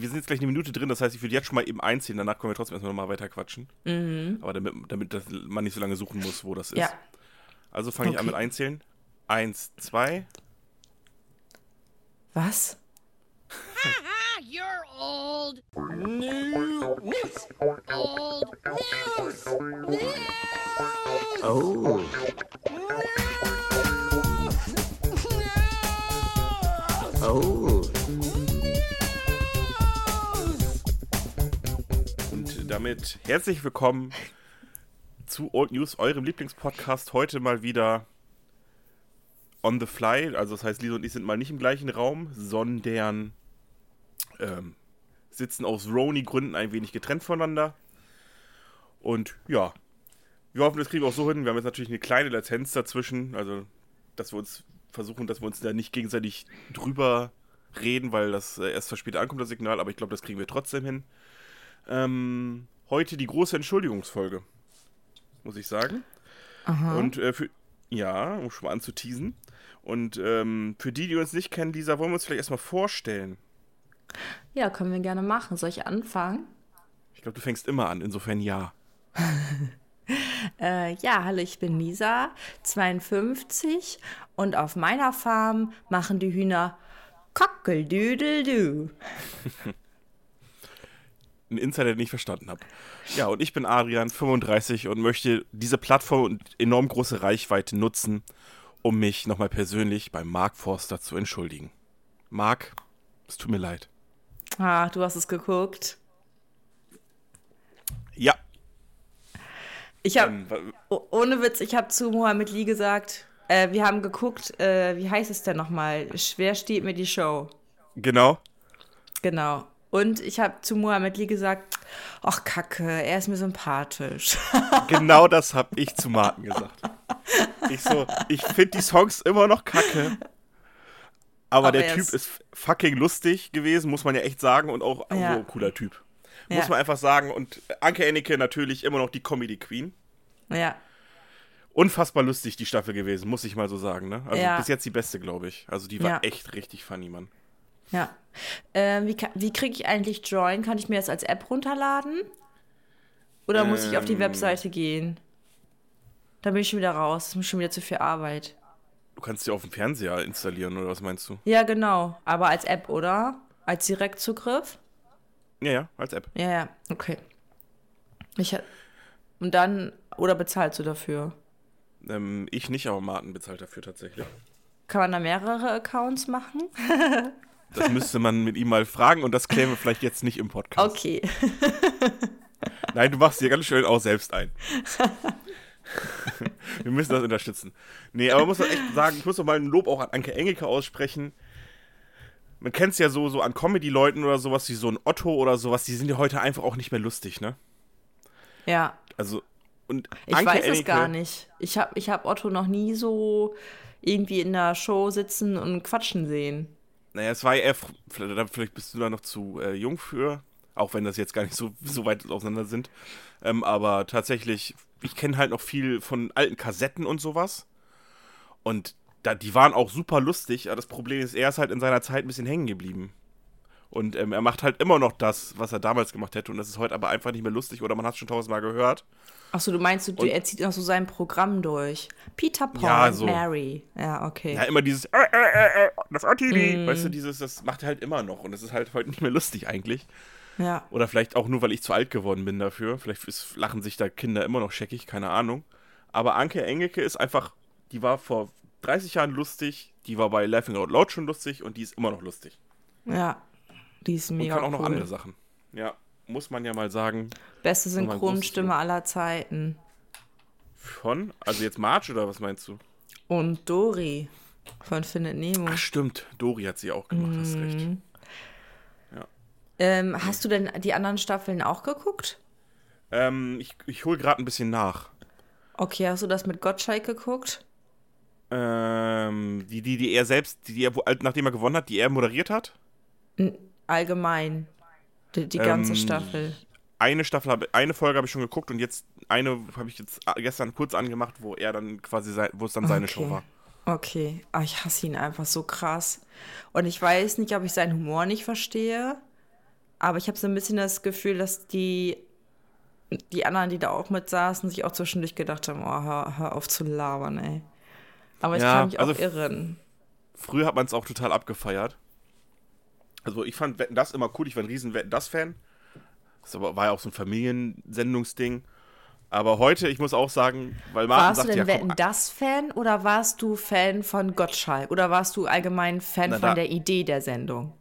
wir sind jetzt gleich eine Minute drin, das heißt, ich würde jetzt schon mal eben einziehen, danach können wir trotzdem erstmal nochmal weiter quatschen. Mhm. Aber damit, damit das, man nicht so lange suchen muss, wo das ist. Ja. Also fange ich an Okay. mit einzählen. Eins, zwei. Was? You're old. News. Old news. News. Oh. Oh. Damit herzlich willkommen zu Old News, eurem Lieblingspodcast. Heute mal wieder on the fly. Also das heißt, Lisa und ich sind mal nicht im gleichen Raum, sondern ähm, sitzen aus Roni-Gründen ein wenig getrennt voneinander. Und ja, wir hoffen, das kriegen wir auch so hin. Wir haben jetzt natürlich eine kleine Latenz dazwischen. Also, dass wir uns versuchen, dass wir uns da nicht gegenseitig drüber reden, weil das äh, erst verspätet ankommt, das Signal. Aber ich glaube, das kriegen wir trotzdem hin. Ähm, heute die große Entschuldigungsfolge, muss ich sagen. Und äh, für, ja, um schon mal anzuteasen. Und ähm, für die, die uns nicht kennen, Lisa, wollen wir uns vielleicht erstmal vorstellen. Ja, können wir gerne machen. Soll ich anfangen? Ich glaube, du fängst immer an, insofern ja. Äh, ja, hallo, ich bin Lisa, 52 und auf meiner Farm machen die Hühner Kockeldüdeldu. Ein Insider, den ich verstanden habe. Ja, und ich bin Adrian, 35 und möchte diese Plattform und enorm große Reichweite nutzen, um mich nochmal persönlich bei Mark Forster zu entschuldigen. Mark, es tut mir leid. Ah, du hast es geguckt. Ja. Ich habe, Ähm, oh, ohne Witz, ich habe zu Mohammed Lee gesagt, äh, wir haben geguckt, äh, wie heißt es denn nochmal? Schwer steht mir die Show. genau. Genau. Und ich habe zu Mohammed Lee gesagt, ach Kacke, er ist mir sympathisch. Genau das habe ich zu Martin gesagt. Ich so, ich finde die Songs immer noch kacke. Aber, Aber der er Typ ist- fucking lustig gewesen, muss man ja echt sagen. Und auch Ja. so ein cooler Typ. Muss Ja. man einfach sagen. Und Anke Ennecke natürlich immer noch die Comedy Queen. ja. Unfassbar lustig die Staffel gewesen, muss ich mal so sagen. Ne? Also Ja. bis jetzt die beste, glaube ich. Also die war echt richtig funny, Mann. Ja. Ähm, wie wie kriege ich eigentlich Join? Kann ich mir das als App runterladen? Oder muss ich auf die Ähm. Webseite gehen? Da bin ich schon wieder raus. Das ist schon wieder zu viel Arbeit. Du kannst sie auf dem Fernseher installieren, oder was meinst du? Ja, genau. Aber als App, oder? Als Direktzugriff? Ja, ja, als App. Ja, ja. Okay. Ich, und dann, oder bezahlst du dafür? Ähm, ich nicht, aber Martin bezahlt dafür tatsächlich. Kann man da mehrere Accounts machen? Das müsste man mit ihm mal fragen und das klären wir vielleicht jetzt nicht im Podcast. Okay. Nein, du machst dir ganz schön auch selbst ein. Wir müssen das unterstützen. Nee, aber man muss doch echt sagen, ich muss doch mal ein Lob auch an Anke Engelke aussprechen. Man kennt es ja so, so an Comedy-Leuten oder sowas, wie so ein Otto oder sowas, die sind ja heute einfach auch nicht mehr lustig, ne? Ja. Also, und Ich Anke weiß es Engelke, gar nicht. Ich habe ich hab Otto noch nie so irgendwie in der Show sitzen und quatschen sehen. Naja, es war ja eher, vielleicht bist du da noch zu äh, jung für, auch wenn das jetzt gar nicht so, so weit auseinander sind. Ähm, aber tatsächlich, ich kenne halt noch viel von alten Kassetten und sowas. Und da, die waren auch super lustig, aber das Problem ist, er ist halt in seiner Zeit ein bisschen hängen geblieben. Und ähm, er macht halt immer noch das, was er damals gemacht hätte. Und das ist heute aber einfach nicht mehr lustig oder man hat es schon tausendmal gehört. Achso, du meinst, du, er zieht noch so sein Programm durch. Peter Paul Ja, so. Mary. Ja, okay. Ja, immer dieses, äh, äh, äh, äh, das. Mhm. Weißt du, dieses, das macht er halt immer noch. Und das ist halt heute nicht mehr lustig eigentlich. Ja. Oder vielleicht auch nur, weil ich zu alt geworden bin dafür. Vielleicht ist, lachen sich da Kinder immer noch scheckig, keine Ahnung. Aber Anke Engelke ist einfach, die war vor 30 Jahren lustig, die war bei Laughing Out Loud schon lustig und die ist immer noch lustig. Ja. Die ist Und mega kann auch noch cool. andere Sachen. Ja, muss man ja mal sagen. Beste Synchronstimme aller Zeiten. Von, also jetzt Marge oder was meinst du? Und Dory von Findet Nemo. Ach stimmt, Dori hat sie auch gemacht, hast recht. Mhm. Ähm, hast du denn die anderen Staffeln auch geguckt? Ähm, ich ich hole gerade ein bisschen nach. Okay, hast du das mit Gottschalk geguckt? Ähm, die, die, die er selbst, die, die er, nachdem er gewonnen hat, die er moderiert hat. Allgemein. Die, die ganze Ähm, Staffel. eine Staffel habe, eine Folge habe ich schon geguckt und jetzt eine habe ich jetzt gestern kurz angemacht, wo er dann quasi sei, wo es dann seine Okay. Show war. Okay. Ah, ich hasse ihn einfach so krass. Und ich weiß nicht, ob ich seinen Humor nicht verstehe aber ich habe so ein bisschen das Gefühl, dass die, die anderen, die da auch mit saßen, sich auch zwischendurch gedacht haben, oh, hör, hör auf zu labern, ey. Aber ich Ja, kann mich auch also- irren. Früher hat man es auch total abgefeiert. Also ich fand Wetten das immer cool, ich war ein riesen Wetten das Fan. Das war ja auch so ein Familiensendungsding. Aber heute, ich muss auch sagen, weil Martin Warst du sagt, denn ja, Wetten das Fan oder warst du Fan von Gottschalk? Oder warst du allgemein Fan Na, von da- der Idee der Sendung?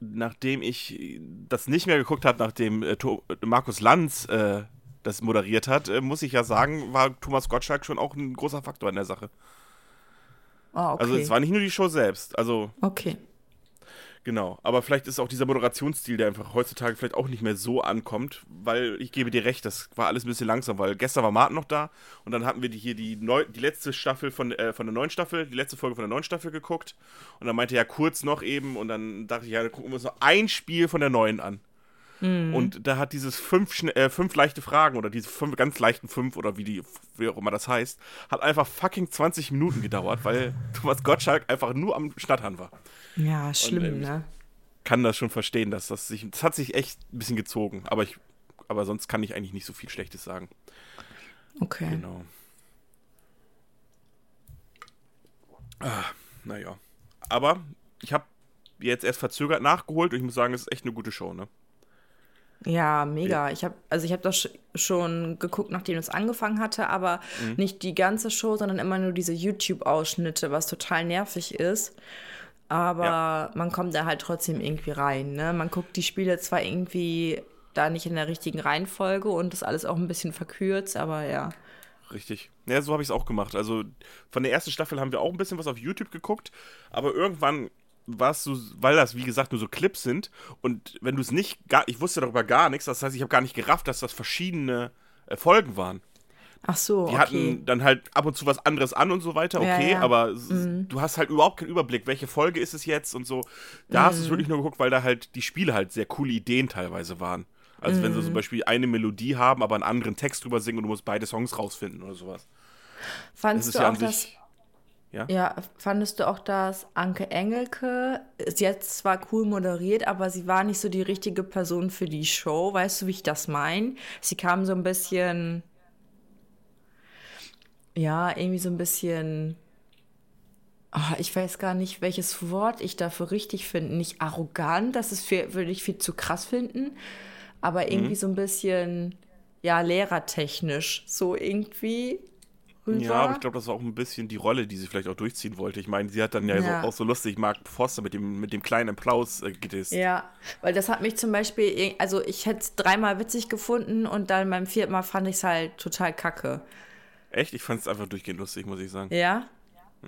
nachdem ich das nicht mehr geguckt habe, nachdem äh, Markus Lanz äh, das moderiert hat, äh, muss ich ja sagen, war Thomas Gottschalk schon auch ein großer Faktor in der Sache. Oh, okay. Also es war nicht nur die Show selbst, also okay. Genau. Aber vielleicht ist auch dieser Moderationsstil, der einfach heutzutage vielleicht auch nicht mehr so ankommt, weil ich gebe dir recht, das war alles ein bisschen langsam, weil gestern war Martin noch da und dann hatten wir die hier die, neu, die letzte Staffel von, äh, von der neuen Staffel, die letzte Folge von der neuen Staffel geguckt und dann meinte er ja kurz noch eben und dann dachte ich, ja, dann gucken wir uns noch ein Spiel von der neuen an. Und da hat dieses fünf, äh, fünf leichte Fragen oder diese fünf ganz leichten fünf oder wie die, wie auch immer das heißt, hat einfach fucking 20 Minuten gedauert, weil Thomas Gottschalk einfach nur am Schnattern war. Ja, schlimm, ähm, ne? Kann das schon verstehen, dass das sich, das hat sich echt ein bisschen gezogen, aber ich, aber sonst kann ich eigentlich nicht so viel Schlechtes sagen. Okay. Genau. Ah, naja. Aber ich habe jetzt erst verzögert nachgeholt und ich muss sagen, es ist echt eine gute Show, ne? Ja, mega. Ich habe also ich habe das sch- schon geguckt, nachdem es angefangen hatte, aber Mhm. nicht die ganze Show, sondern immer nur diese YouTube-Ausschnitte, was total nervig ist. Aber Ja. man kommt da halt trotzdem irgendwie rein. Ne? Man guckt die Spiele zwar irgendwie da nicht in der richtigen Reihenfolge und das alles auch ein bisschen verkürzt, aber ja. Richtig. Ja, so habe ich es auch gemacht. Also von der ersten Staffel haben wir auch ein bisschen was auf YouTube geguckt, aber irgendwann war es so, weil das wie gesagt nur so Clips sind und wenn du es nicht, gar, ich wusste darüber gar nichts, das heißt, ich habe gar nicht gerafft, dass das verschiedene äh, Folgen waren. Ach so, Die okay. hatten dann halt ab und zu was anderes an und so weiter, Ja, okay, ja. Mhm. aber s- du hast halt überhaupt keinen Überblick, welche Folge ist es jetzt und so. Da hast du Mhm. es wirklich nur geguckt, weil da halt die Spiele halt sehr coole Ideen teilweise waren. Also wenn sie Mhm. zum Beispiel eine Melodie haben, aber einen anderen Text drüber singen und du musst beide Songs rausfinden oder sowas. Fandest ist du ja auch an das. Ja? Ja, fandest du auch, dass Anke Engelke, sie hat zwar cool moderiert, aber sie war nicht so die richtige Person für die Show. Weißt du, wie ich das meine? Sie kam so ein bisschen, ja, irgendwie so ein bisschen, ah, ich weiß gar nicht, welches Wort ich dafür richtig finde. Nicht arrogant, das ist für, würde ich viel zu krass finden, aber Mhm. irgendwie so ein bisschen, ja, lehrertechnisch, so irgendwie. Rüber. Ja, aber ich glaube, das war auch ein bisschen die Rolle, die sie vielleicht auch durchziehen wollte. Ich meine, sie hat dann ja, Ja. So, auch so lustig Mark Foster mit dem, mit dem kleinen Applaus äh, gedisst. Ja, weil das hat mich zum Beispiel, also ich hätte es dreimal witzig gefunden und dann beim vierten Mal fand ich es halt total kacke. Echt? Ich fand es einfach durchgehend lustig, muss ich sagen. Ja?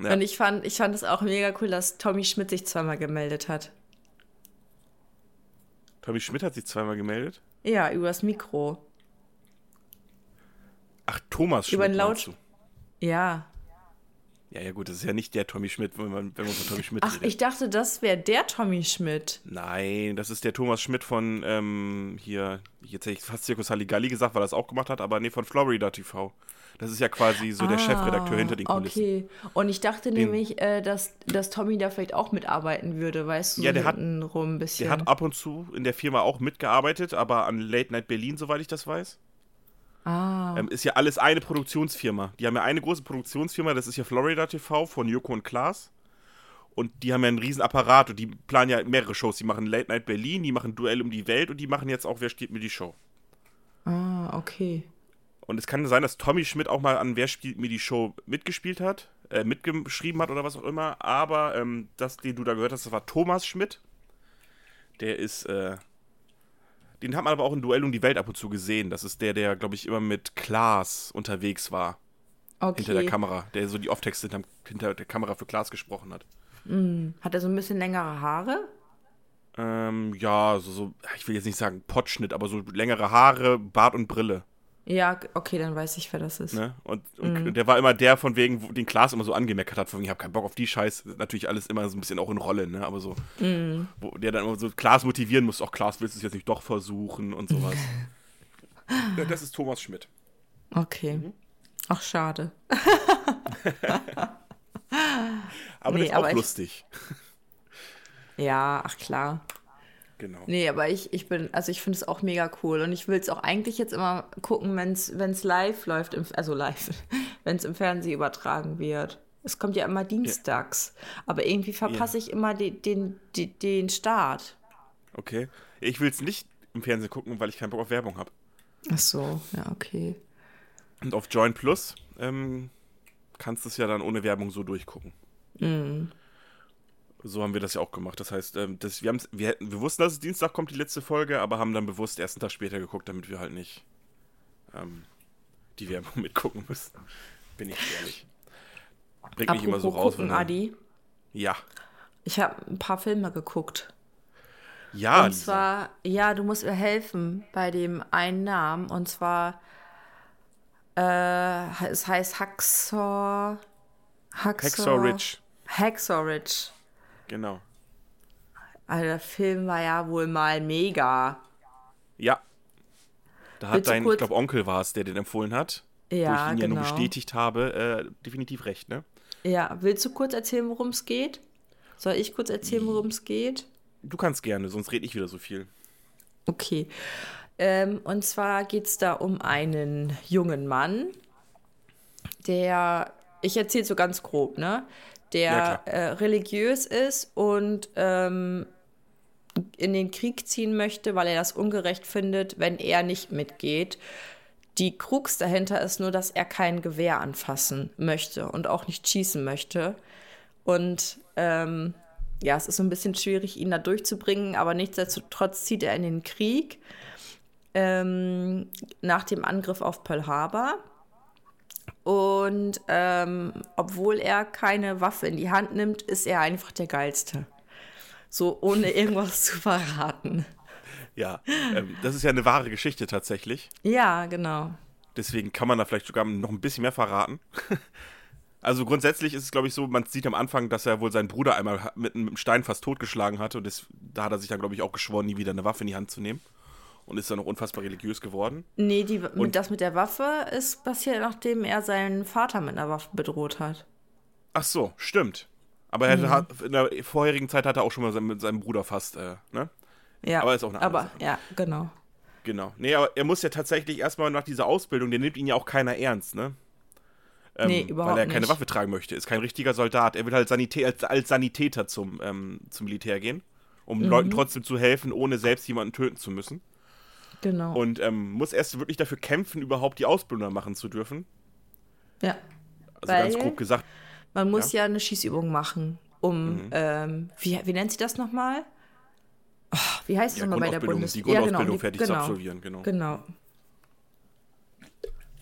Ja. Und ich fand, ich fand es auch mega cool, dass Tommy Schmidt sich zweimal gemeldet hat. Tommy Schmidt hat sich zweimal gemeldet. Ja, übers Mikro. Ach, Thomas Schmidt. Über den Laut-? Ja. Ja, ja, gut, das ist ja nicht der Tommy Schmidt, wenn man, wenn man von Tommy Schmidt Ach, redet. ich dachte, das wäre der Tommy Schmidt. Nein, das ist der Thomas Schmidt von ähm, hier, jetzt hätte ich fast Zirkus Halligalli gesagt, weil er das auch gemacht hat, aber nee, von Florida TV. Das ist ja quasi so der Chefredakteur hinter den Kulissen. Ah, Okay. Und ich dachte Den- nämlich, äh, dass, dass Tommy da vielleicht auch mitarbeiten würde, weißt du, Ja, der hat- rum ein bisschen. Der hat ab und zu in der Firma auch mitgearbeitet, aber an Late Night Berlin, soweit ich das weiß. ah, Ähm, ist ja alles eine Produktionsfirma. Die haben ja eine große Produktionsfirma, das ist ja Florida TV von Joko und Klaas. Und die haben ja einen riesen Apparat und die planen ja mehrere Shows. Die machen Late Night Berlin, die machen Duell um die Welt und die machen jetzt auch Wer steht mir die Show. ah, okay. Und es kann sein, dass Tommy Schmidt auch mal an Wer spielt mir die Show mitgespielt hat, äh, mitgeschrieben hat oder was auch immer. Aber ähm, das, den du da gehört hast, das war Thomas Schmidt. Der ist, äh, den hat man aber auch in Duell um die Welt ab und zu gesehen. Das ist der, der, glaube ich, immer mit Klaas unterwegs war. Okay. Hinter der Kamera. Der so die Off-Texte hinter, hinter der Kamera für Klaas gesprochen hat. Hat er so ein bisschen längere Haare? Ähm, ja, so, so, ich will jetzt nicht sagen Pottschnitt, aber so längere Haare, Bart und Brille. Ja, okay, dann weiß ich, wer das ist. Ne? Und, und der war immer der, von wegen, wo den Klaas immer so angemeckert hat, von wegen, ich habe keinen Bock auf die Scheiß. Natürlich alles immer so ein bisschen auch in Rolle, ne? Aber so, wo der dann immer so Klaas motivieren muss, auch Klaas willst du es jetzt nicht doch versuchen und sowas. ja, das ist Thomas Schmidt. Okay. Mhm. Ach, schade. Aber Nee, der ist auch ich- lustig. Ja, ach klar. Genau. Nee, aber ich, ich bin, also ich finde es auch mega cool. Und ich will es auch eigentlich jetzt immer gucken, wenn es live läuft, im, also live, wenn es im Fernsehen übertragen wird. Es kommt ja immer dienstags. Aber irgendwie verpasse ich immer den, den, den, den Start. Okay. Ich will es nicht im Fernsehen gucken, weil ich keinen Bock auf Werbung habe. Ach so, ja, okay. Und auf Join Plus ähm, kannst du es ja dann ohne Werbung so durchgucken. So haben wir das ja auch gemacht. Das heißt, ähm, das, wir, wir, hätten, wir wussten, dass es Dienstag kommt, die letzte Folge, aber haben dann bewusst erst einen Tag später geguckt, damit wir halt nicht ähm, die Werbung mitgucken müssen. Bin ich ehrlich. Bringt mich immer so raus. gucken, wenn er- Adi. Ja. Ich habe ein paar Filme geguckt. Ja, und Lisa. zwar, ja, du musst mir helfen bei dem einen Namen. Und zwar, äh, es heißt Hacksaw. Hacksaw, Hacksaw Ridge. Hacksaw Ridge. Genau. Also der Film war ja wohl mal mega. Ja. Da hat du dein, ich glaube, Onkel war es, der den empfohlen hat. wo ich Ja, ihn ja nur genau. bestätigt habe, äh, definitiv recht, ne? Ja, willst du kurz erzählen, worum es geht? Soll ich kurz erzählen, worum es geht? Du kannst gerne, sonst rede ich wieder so viel. Okay. Ähm, und zwar geht es da um einen jungen Mann, der, ich erzähle so ganz grob, ne? Der Ja, äh, religiös ist und ähm, in den Krieg ziehen möchte, weil er das ungerecht findet, wenn er nicht mitgeht. Die Krux dahinter ist nur, dass er kein Gewehr anfassen möchte und auch nicht schießen möchte. Und ähm, ja, es ist so ein bisschen schwierig, ihn da durchzubringen, aber nichtsdestotrotz zieht er in den Krieg ähm, nach dem Angriff auf Pearl Harbor. Und ähm, obwohl er keine Waffe in die Hand nimmt, ist er einfach der Geilste. So ohne irgendwas zu verraten. Ja, ähm, das ist ja eine wahre Geschichte tatsächlich. Ja, genau. Deswegen kann man da vielleicht sogar noch ein bisschen mehr verraten. Also grundsätzlich ist es, glaube ich, so, man sieht am Anfang, dass er wohl seinen Bruder einmal mit einem Stein fast totgeschlagen hatte und das, da hat er sich dann, glaube ich, auch geschworen, nie wieder eine Waffe in die Hand zu nehmen. Und ist dann noch unfassbar religiös geworden. Nee, die, Und- das mit der Waffe ist passiert, nachdem er seinen Vater mit einer Waffe bedroht hat. Ach so, stimmt. Aber er hat, in der vorherigen Zeit hat er auch schon mal mit seinem Bruder fast, äh, ne? Ja, Aber ist auch eine andere Aber Sache. ja, genau. Genau. Nee, aber er muss ja tatsächlich erstmal nach dieser Ausbildung, den nimmt ihn ja auch keiner ernst, ne? Ähm, Nee, überhaupt Weil er keine nicht. Waffe tragen möchte. Ist kein richtiger Soldat. Er will halt Sanitä als, als Sanitäter zum, ähm, zum Militär gehen, um Mhm. Leuten trotzdem zu helfen, ohne selbst jemanden töten zu müssen. Genau. Und ähm, muss erst wirklich dafür kämpfen, überhaupt die Ausbildung machen zu dürfen. ja. Also ganz Weil- grob gesagt. Man muss ja, eine Schießübung machen, um, Mhm. ähm, wie, wie nennt sie das nochmal? Oh, wie heißt es Ja, nochmal bei der Grundausbildung, Bundes... die Grundausbildung die- fertig zu absolvieren, genau. Genau.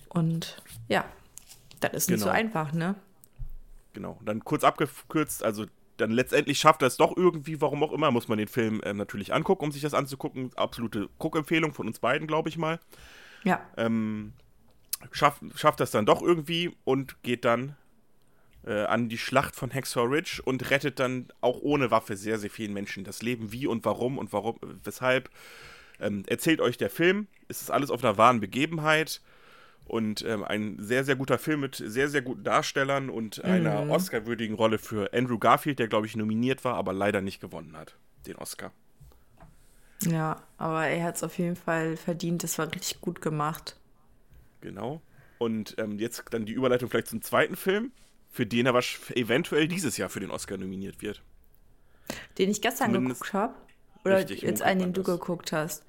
Und ja, das ist nicht so Genau. einfach, ne? Genau. Dann kurz abgekürzt, also dann letztendlich schafft er es doch irgendwie, warum auch immer, muss man den Film ähm, natürlich angucken, um sich das anzugucken. Absolute Guckempfehlung von uns beiden, glaube ich mal. Ja. Ähm, schafft, schafft das dann doch irgendwie und geht dann äh, an die Schlacht von Hacksaw Ridge und rettet dann auch ohne Waffe sehr, sehr vielen Menschen das Leben. Wie und warum und warum, weshalb. Ähm, erzählt euch der Film. Es ist alles auf einer wahren Begebenheit. Und ähm, ein sehr, sehr guter Film mit sehr, sehr guten Darstellern und einer Oscar-würdigen Rolle für Andrew Garfield, der, glaube ich, nominiert war, aber leider nicht gewonnen hat, den Oscar. Ja, aber er hat es auf jeden Fall verdient. Das war richtig gut gemacht. Genau. Und ähm, jetzt dann die Überleitung vielleicht zum zweiten Film, für den er eventuell dieses Jahr für den Oscar nominiert wird. Den ich gestern Zumindest- geguckt habe. Oder Richtig, jetzt einen, den du geguckt hast.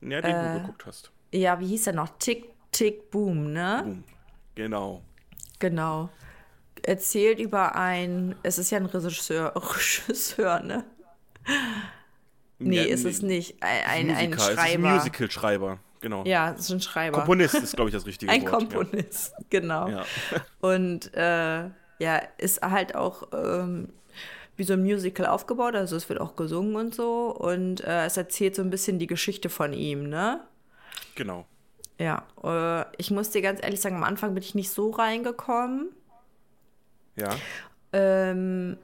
Ja, den Äh. du geguckt hast. Ja, wie hieß der noch? Tick, Tick, Boom, ne? Boom. Genau. Genau. Erzählt über ein, es ist ja ein Regisseur, Regisseur, ne? Nee, Ja, ist es nicht. Ein, ein, ein Musiker, ist ein Schreiber. Musical-Schreiber, genau. Ja, es ist ein Schreiber. Komponist ist, glaube ich, das richtige ein Wort. Komponist, genau. Ja. Und äh, ja, ist halt auch ähm, wie so ein Musical aufgebaut, also es wird auch gesungen und so. Und äh, es erzählt so ein bisschen die Geschichte von ihm, ne? Ja, genau. Ja, äh, ich muss dir ganz ehrlich sagen, am Anfang bin ich nicht so reingekommen. Ja. Ähm,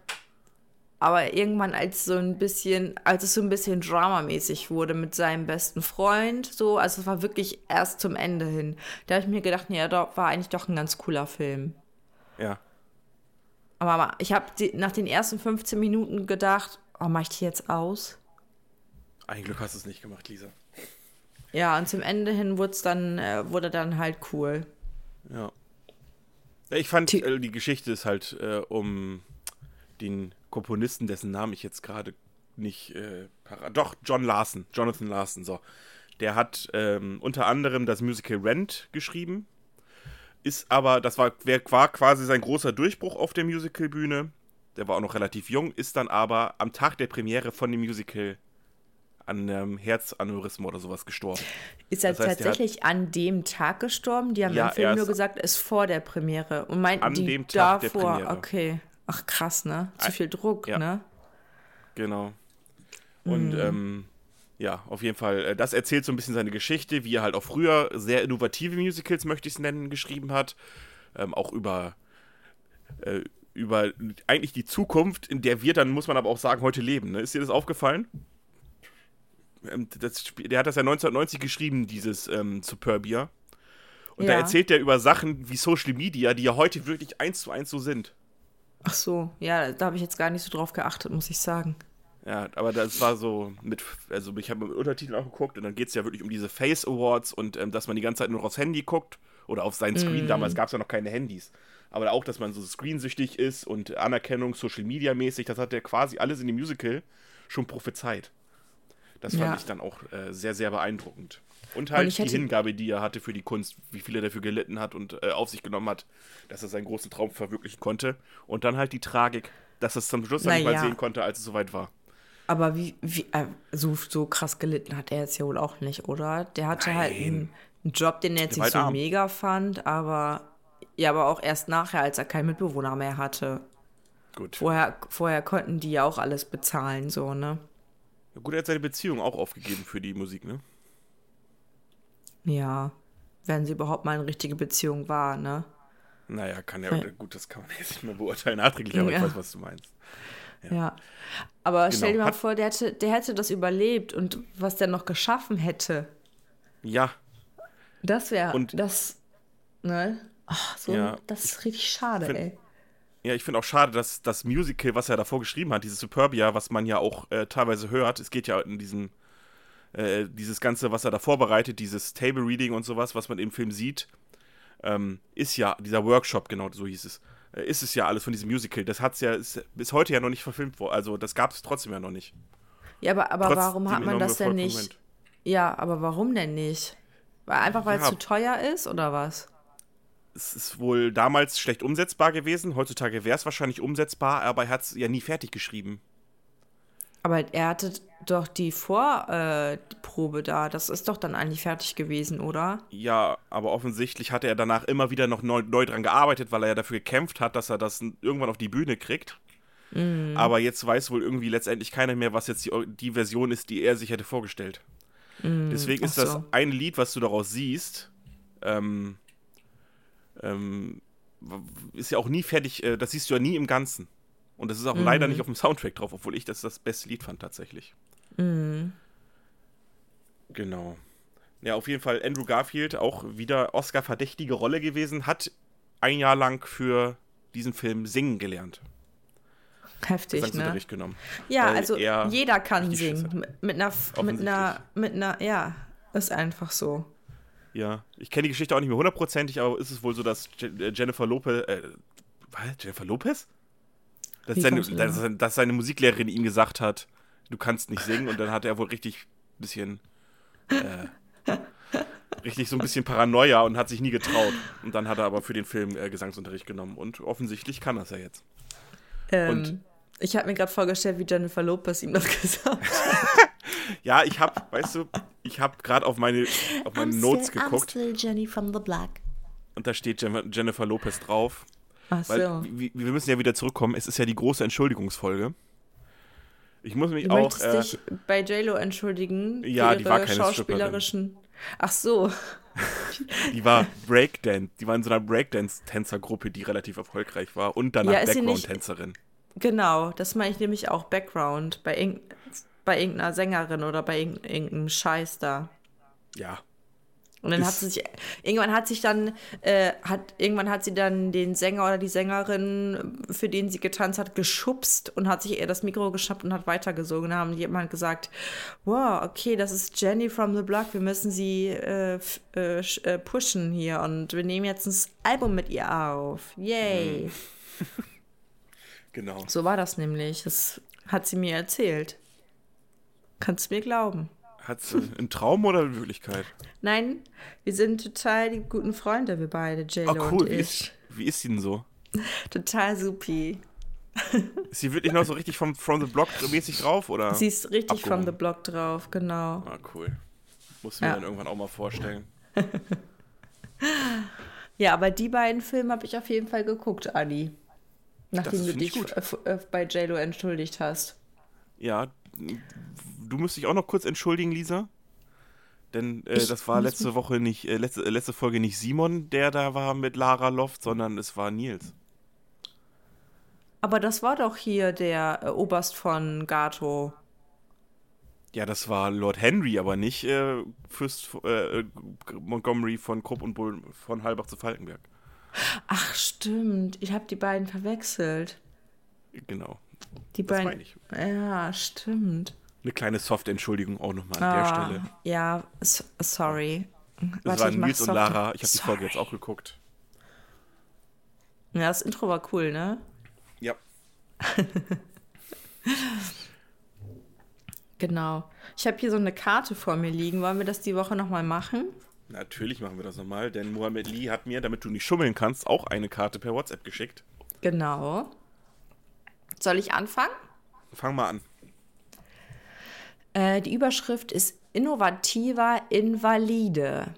aber irgendwann, als so ein bisschen, als es so ein bisschen dramamäßig wurde mit seinem besten Freund, so, also es war wirklich erst zum Ende hin. Da habe ich mir gedacht, nee, ja, doch, war eigentlich doch ein ganz cooler Film. Ja. Aber ich habe nach den ersten 15 Minuten gedacht, oh, mach ich die jetzt aus? Ein Glück hast du es nicht gemacht, Lisa. Ja, und zum Ende hin wurde dann, äh, wurde dann halt cool. Ja. Ich fand, Die- äh, die Geschichte ist halt äh, um den Komponisten, dessen Namen ich jetzt gerade nicht. Äh, doch, John Larson, Jonathan Larson, so. Der hat ähm, unter anderem das Musical Rent geschrieben. Ist aber, das war, war quasi sein großer Durchbruch auf der Musicalbühne. Der war auch noch relativ jung, ist dann aber am Tag der Premiere von dem Musical an einem Herzaneurysma oder sowas gestorben. Ist er Das heißt, der hat- tatsächlich an dem Tag gestorben? Die haben Ja, im Film nur gesagt, er ist vor der Premiere. Und meinten An die dem Tag der davor, Premiere. okay. Ach krass, ne? Zu viel Druck, ja. ne? Genau. Und Mhm. ähm, ja, auf jeden Fall, äh, das erzählt so ein bisschen seine Geschichte, wie er halt auch früher sehr innovative Musicals, möchte ich es nennen, geschrieben hat. Ähm, auch über, äh, über eigentlich die Zukunft, in der wir dann, muss man aber auch sagen, heute leben. Ne? Ist dir das aufgefallen? Ähm, das, der hat das ja 1990 geschrieben, dieses ähm, Superbia. Und da Ja. erzählt er über Sachen wie Social Media, die ja heute wirklich eins zu eins so sind. Ach so, ja, da habe ich jetzt gar nicht so drauf geachtet, muss ich sagen. Ja, aber das war so mit, also ich habe mit Untertiteln auch geguckt und dann geht es ja wirklich um diese Face Awards und ähm, dass man die ganze Zeit nur aufs Handy guckt oder auf seinen Screen. Damals gab es ja noch keine Handys. Aber auch, dass man so screensüchtig ist und Anerkennung Social Media mäßig, das hat er quasi alles in dem Musical schon prophezeit. Das fand Ja. ich dann auch äh, sehr, sehr beeindruckend. Und halt ich die Hingabe, die er hatte für die Kunst, wie viel er dafür gelitten hat und äh, auf sich genommen hat, dass er seinen großen Traum verwirklichen konnte. Und dann halt die Tragik, dass er es zum Schluss dann nicht mal Naja. sehen konnte, als es soweit war. Aber wie, wie äh, so, so krass gelitten hat er jetzt ja wohl auch nicht, oder? Der hatte halt Nein. einen, einen Job, den er jetzt Der nicht halt so arm. mega fand, aber ja, aber auch erst nachher, als er keinen Mitbewohner mehr hatte. Gut. Vorher, vorher konnten die ja auch alles bezahlen, so, ne? Gut, er hat seine Beziehung auch aufgegeben für die Musik, ne? Ja. Wenn sie überhaupt mal eine richtige Beziehung war, ne? Naja, kann ja, gut, das kann man jetzt nicht mehr beurteilen nachträglich, aber Ja. ich weiß, was du meinst. Ja. Aber stell dir Genau. mal Hat- vor, der hätte, der hätte das überlebt und was der noch geschaffen hätte. Ja, Das wäre, das, ne? Ach, so, Ja, das ist richtig schade, find- ey. Ja, ich finde auch schade, dass das Musical, was er davor geschrieben hat, dieses Superbia, was man ja auch äh, teilweise hört, es geht ja in diesem, äh, dieses Ganze, was er da vorbereitet, dieses Table Reading und sowas, was man im Film sieht, ähm, ist ja, dieser Workshop, genau, so hieß es, äh, ist es ja alles von diesem Musical. Das hat's ja, ist bis heute ja noch nicht verfilmt worden, also das gab es trotzdem ja noch nicht. Ja, aber, aber Trotz warum hat man das denn nicht? Moment. Ja, aber warum denn nicht? Weil einfach weil es Ja. zu teuer ist oder was? Es ist wohl damals schlecht umsetzbar gewesen. Heutzutage wäre es wahrscheinlich umsetzbar, aber er hat es ja nie fertig geschrieben. Aber er hatte doch die Vorprobe äh, da. Das ist doch dann eigentlich fertig gewesen, oder? Ja, aber offensichtlich hatte er danach immer wieder noch neu, neu dran gearbeitet, weil er ja dafür gekämpft hat, dass er das irgendwann auf die Bühne kriegt. Mhm. Aber jetzt weiß wohl irgendwie letztendlich keiner mehr, was jetzt die, die Version ist, die er sich hätte vorgestellt. Deswegen Mhm. ach ist das so. ein Lied, was du daraus siehst, ähm, ähm, ist ja auch nie fertig, äh, das siehst du ja nie im Ganzen. Und das ist auch Mhm. leider nicht auf dem Soundtrack drauf, obwohl ich das das beste Lied fand tatsächlich. Mhm. Genau. Ja, auf jeden Fall Andrew Garfield, auch wieder Oscar-verdächtige Rolle gewesen, hat ein Jahr lang für diesen Film singen gelernt. Heftig, ne? Genommen. Ja, also er jeder kann singen. Mit einer, mit einer, mit einer, ja, ist einfach so. Ja, ich kenne die Geschichte auch nicht mehr hundertprozentig, aber ist es wohl so, dass äh, Jennifer Lopez, äh, was? Jennifer Lopez? Dass seine, dass, da? dass seine Musiklehrerin ihm gesagt hat, du kannst nicht singen und dann hat er wohl richtig ein bisschen, äh, richtig so ein bisschen Paranoia und hat sich nie getraut. Und dann hat er aber für den Film äh, Gesangsunterricht genommen und offensichtlich kann das ja jetzt. Ähm, Und- ich habe mir gerade vorgestellt, wie Jennifer Lopez ihm das gesagt hat. Ja, ich habe, weißt du, ich habe gerade auf meine, auf meine Notes geguckt Jenny from the Block. und da steht Jen Jennifer Lopez drauf. Ach Weil so. wir, wir müssen ja wieder zurückkommen. Es ist ja die große Entschuldigungsfolge. Ich muss mich Du auch. möchtest Äh, dich bei JLo entschuldigen Ja, für die ihre war keine schauspielerischen. Ach so. die war Breakdance. Die war in so einer Breakdance-Tänzergruppe, die relativ erfolgreich war. Und danach Ja, Background-Tänzerin. Genau, das meine ich nämlich auch Background bei, bei irgendeiner Sängerin oder bei irgend- irgendeinem Scheiß da. Ja. Und dann hat Ist- sie sich, irgendwann hat sich dann, äh, hat, irgendwann hat sie dann den Sänger oder die Sängerin, für den sie getanzt hat, geschubst und hat sich ihr das Mikro geschnappt und hat weitergesungen. Da haben jemand gesagt, wow, okay, das ist Jenny from the Block, wir müssen sie äh, äh, äh, pushen hier und wir nehmen jetzt ein Album mit ihr auf. Yay. Genau. So war das nämlich. Das hat sie mir erzählt. Kannst du mir glauben. Hat sie ein Traum oder eine Wirklichkeit? Nein, wir sind total die guten Freunde, wir beide, Oh, JLo cool. und Wie ich. ist, wie ist sie denn so? Total supi. Ist sie wirklich noch so richtig vom From the Block mäßig drauf? Oder? Sie ist richtig Abgehoben. from the block drauf, genau. Ah, cool. Muss mir Ja. dann irgendwann auch mal vorstellen. Ja, aber die beiden Filme habe ich auf jeden Fall geguckt, Adi. Nachdem Das du dich bei JLo entschuldigt hast. Ja, du musst dich auch noch kurz entschuldigen, Lisa. Denn äh, das war letzte Woche nicht, äh, letzte, äh, letzte Folge nicht Simon, der da war mit Lara Loft, sondern es war Nils. Aber das war doch hier der äh, Oberst von Gato. Ja, das war Lord Henry, aber nicht äh, Fürst Montgomery von Krupp und Bull von Halbach zu Falkenberg. Ach, stimmt. Ich habe die beiden verwechselt. Genau. Die Das beiden. meine ich. Ja, stimmt. Eine kleine Soft-Entschuldigung auch nochmal an der Ah, Stelle. Ja, sorry. Das Warte, waren Nils und Lara. Ich habe die Folge jetzt auch geguckt. Ja, das Intro war cool, ne? Ja. Genau. Ich habe hier so eine Karte vor mir liegen. Wollen wir das die Woche nochmal machen? Natürlich machen wir das nochmal, denn Mohammed Lee hat mir, damit du nicht schummeln kannst, auch eine Karte per WhatsApp geschickt. Genau. Soll ich anfangen? Fang mal an. Äh, die Überschrift ist Innovativer Invalide.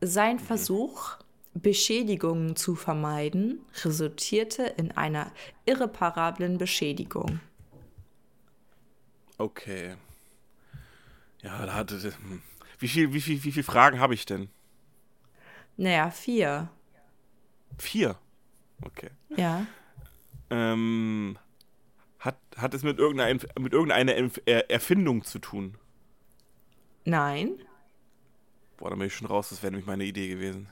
Sein Versuch, Beschädigungen zu vermeiden, resultierte in einer irreparablen Beschädigung. Okay. Ja, da hatte. Hm. Wie viel, wie viel, wie viel Fragen habe ich denn? Naja, vier. Vier. Okay. Ja. Ähm, hat, hat es mit irgendeiner, mit irgendeiner Er- Erfindung zu tun? Nein. Boah, da bin ich schon raus, das wäre nämlich meine Idee gewesen.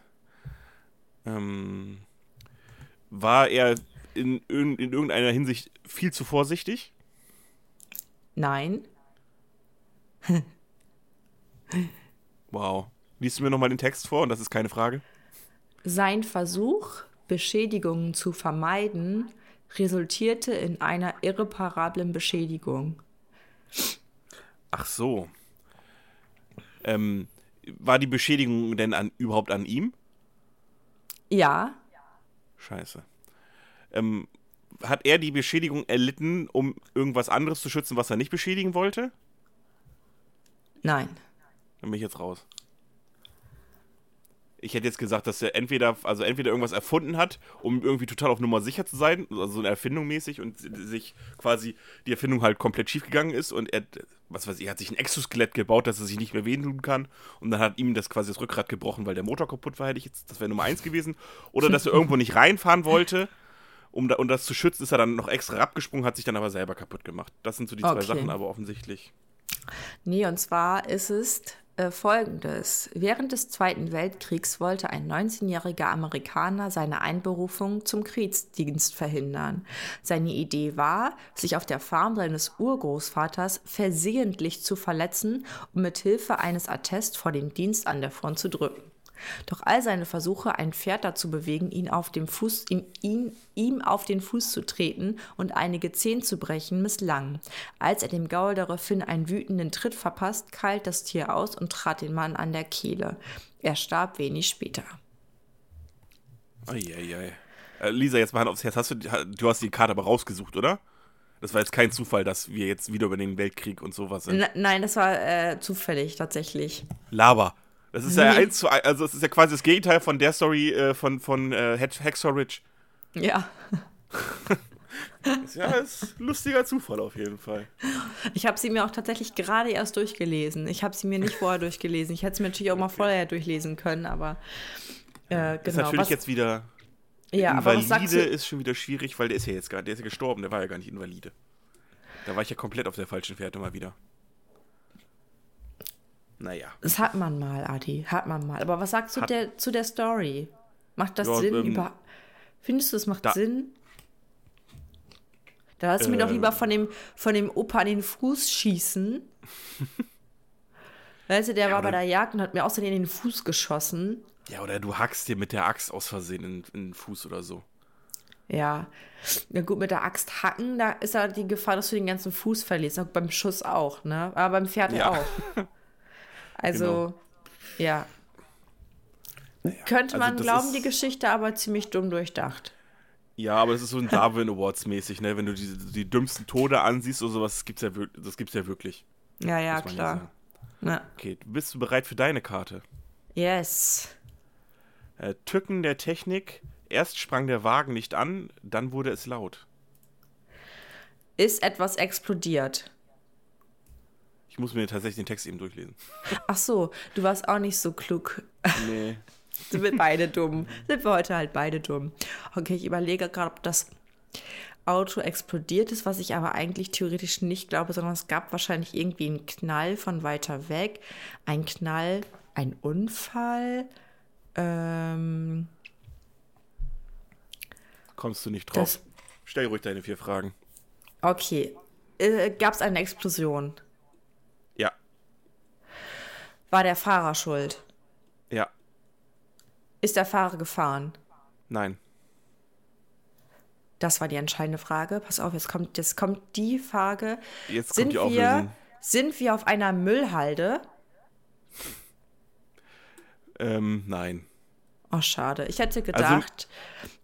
Ähm, war er in, irg- in irgendeiner Hinsicht viel zu vorsichtig? Nein. Wow. Liest du mir nochmal den Text vor und das ist keine Frage? Sein Versuch, Beschädigungen zu vermeiden, resultierte in einer irreparablen Beschädigung. Ach so. Ähm, war die Beschädigung denn an, überhaupt an ihm? Ja, Scheiße. Ähm, hat er die Beschädigung erlitten, um irgendwas anderes zu schützen, was er nicht beschädigen wollte? nein. Dann bin ich jetzt raus. Ich hätte jetzt gesagt, dass er entweder, also entweder irgendwas erfunden hat, um irgendwie total auf Nummer sicher zu sein, also so eine Erfindung mäßig und sich quasi die Erfindung halt komplett schief gegangen ist und er, was weiß ich, hat sich ein Exoskelett gebaut, dass er sich nicht mehr wehtun kann und dann hat ihm das quasi das Rückgrat gebrochen, weil der Motor kaputt war, hätte ich jetzt, das wäre Nummer eins gewesen. Oder dass er irgendwo nicht reinfahren wollte, um, da, um das zu schützen, ist er dann noch extra abgesprungen, hat sich dann aber selber kaputt gemacht. Das sind so die zwei Okay. Sachen, aber offensichtlich. Nee, und zwar ist es äh, folgendes. Während des Zweiten Weltkriegs wollte ein 19-jähriger Amerikaner seine Einberufung zum Kriegsdienst verhindern. Seine Idee war, sich auf der Farm seines Urgroßvaters versehentlich zu verletzen, um mit Hilfe eines Attests vor den Dienst an der Front zu drücken. Doch all seine Versuche, ein Pferd dazu bewegen, ihn auf dem Fuß, ihn, ihn, ihm auf den Fuß zu treten und einige Zehen zu brechen, misslangen. Als er dem Gaul daraufhin einen wütenden Tritt verpasst, keilt das Tier aus und trat den Mann an der Kehle. Er starb wenig später. Eieiei. Äh, Lisa, jetzt mal Hand aufs Herz. Hast du, du hast die Karte aber rausgesucht, oder? Das war jetzt kein Zufall, dass wir jetzt wieder über den Weltkrieg und sowas sind. N nein, das war äh, zufällig tatsächlich. Laber. Das ist ja Nee. eins zu also es ist ja quasi das Gegenteil von der Story äh, von, von äh, Hex- Hacksaw Ridge. Ja. Ist ja ist ein lustiger Zufall auf jeden Fall. Ich habe sie mir auch tatsächlich gerade erst durchgelesen. Ich habe sie mir nicht vorher durchgelesen. Ich hätte sie mir natürlich auch mal vorher durchlesen können, aber äh, Ist genau. natürlich was, jetzt wieder ja, Invalide ist schon wieder schwierig, weil der ist ja jetzt gerade, der ist ja gestorben, der war ja gar nicht Invalide. Da war ich ja komplett auf der falschen Fährte mal wieder. Naja. Das hat man mal, Adi. Hat man mal. Aber was sagst du Hat- der, zu der Story? Macht das Ja, Sinn? ähm, über Findest du, es macht da- Sinn? Da lass mir doch Ähm. lieber von dem, von dem Opa an den Fuß schießen. weißt du, der war bei der Jagd und hat mir außerdem in den Fuß geschossen. Ja, oder du hackst dir mit der Axt aus Versehen in, in den Fuß oder so. Ja. Ja, gut, mit der Axt hacken, da ist ja die Gefahr, dass du den ganzen Fuß verlierst. Beim Schuss auch, ne? Aber beim Pferd Ja. auch. Also, ja. Könnte also man das glauben, ist- die Geschichte, aber ziemlich dumm durchdacht. Ja, aber das ist so ein Darwin Awards mäßig, ne? Wenn du die, die dümmsten Tode ansiehst oder sowas, das gibt's ja, das gibt's ja wirklich. Ja, ja, klar. Ja. Okay, bist du bereit für deine Karte? Yes. Äh, Tücken der Technik. Erst sprang der Wagen nicht an, dann wurde es laut. Ist etwas explodiert. Ich muss mir tatsächlich den Text eben durchlesen. Ach so, du warst auch nicht so klug. Nee. Sind wir beide dumm. Sind wir heute halt beide dumm. Okay, ich überlege gerade, ob das Auto explodiert ist, was ich aber eigentlich theoretisch nicht glaube, sondern es gab wahrscheinlich irgendwie einen Knall von weiter weg. Ein Knall, ein Unfall. Ähm, Kommst du nicht drauf? Stell ruhig deine vier Fragen. okay. Äh, gab es eine Explosion? War der Fahrer schuld? Ja. Ist der Fahrer gefahren? Nein. Das war die entscheidende Frage. Pass auf, jetzt kommt, jetzt kommt die Frage. Jetzt kommt sind die wir, Auflösung. sind wir auf einer Müllhalde? Ähm, nein. Oh, schade. Ich hätte gedacht,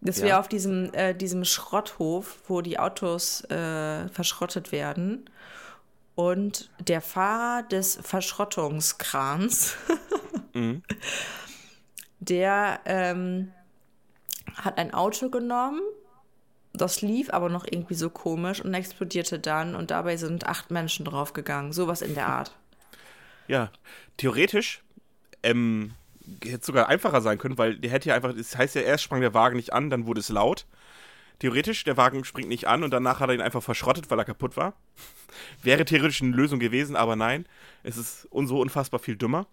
dass wir ja. auf diesem, äh, diesem Schrotthof, wo die Autos äh, verschrottet werden, und der Fahrer des Verschrottungskrans, der ähm, hat ein Auto genommen, das lief aber noch irgendwie so komisch und explodierte dann und dabei sind acht Menschen draufgegangen. Sowas in der Art. Ja, theoretisch ähm, hätte es sogar einfacher sein können, weil der hätte ja einfach, das heißt ja, erst sprang der Wagen nicht an, dann wurde es laut. Theoretisch, der Wagen springt nicht an und danach hat er ihn einfach verschrottet, weil er kaputt war. Wäre theoretisch eine Lösung gewesen, aber nein, es ist so unfassbar viel dümmer.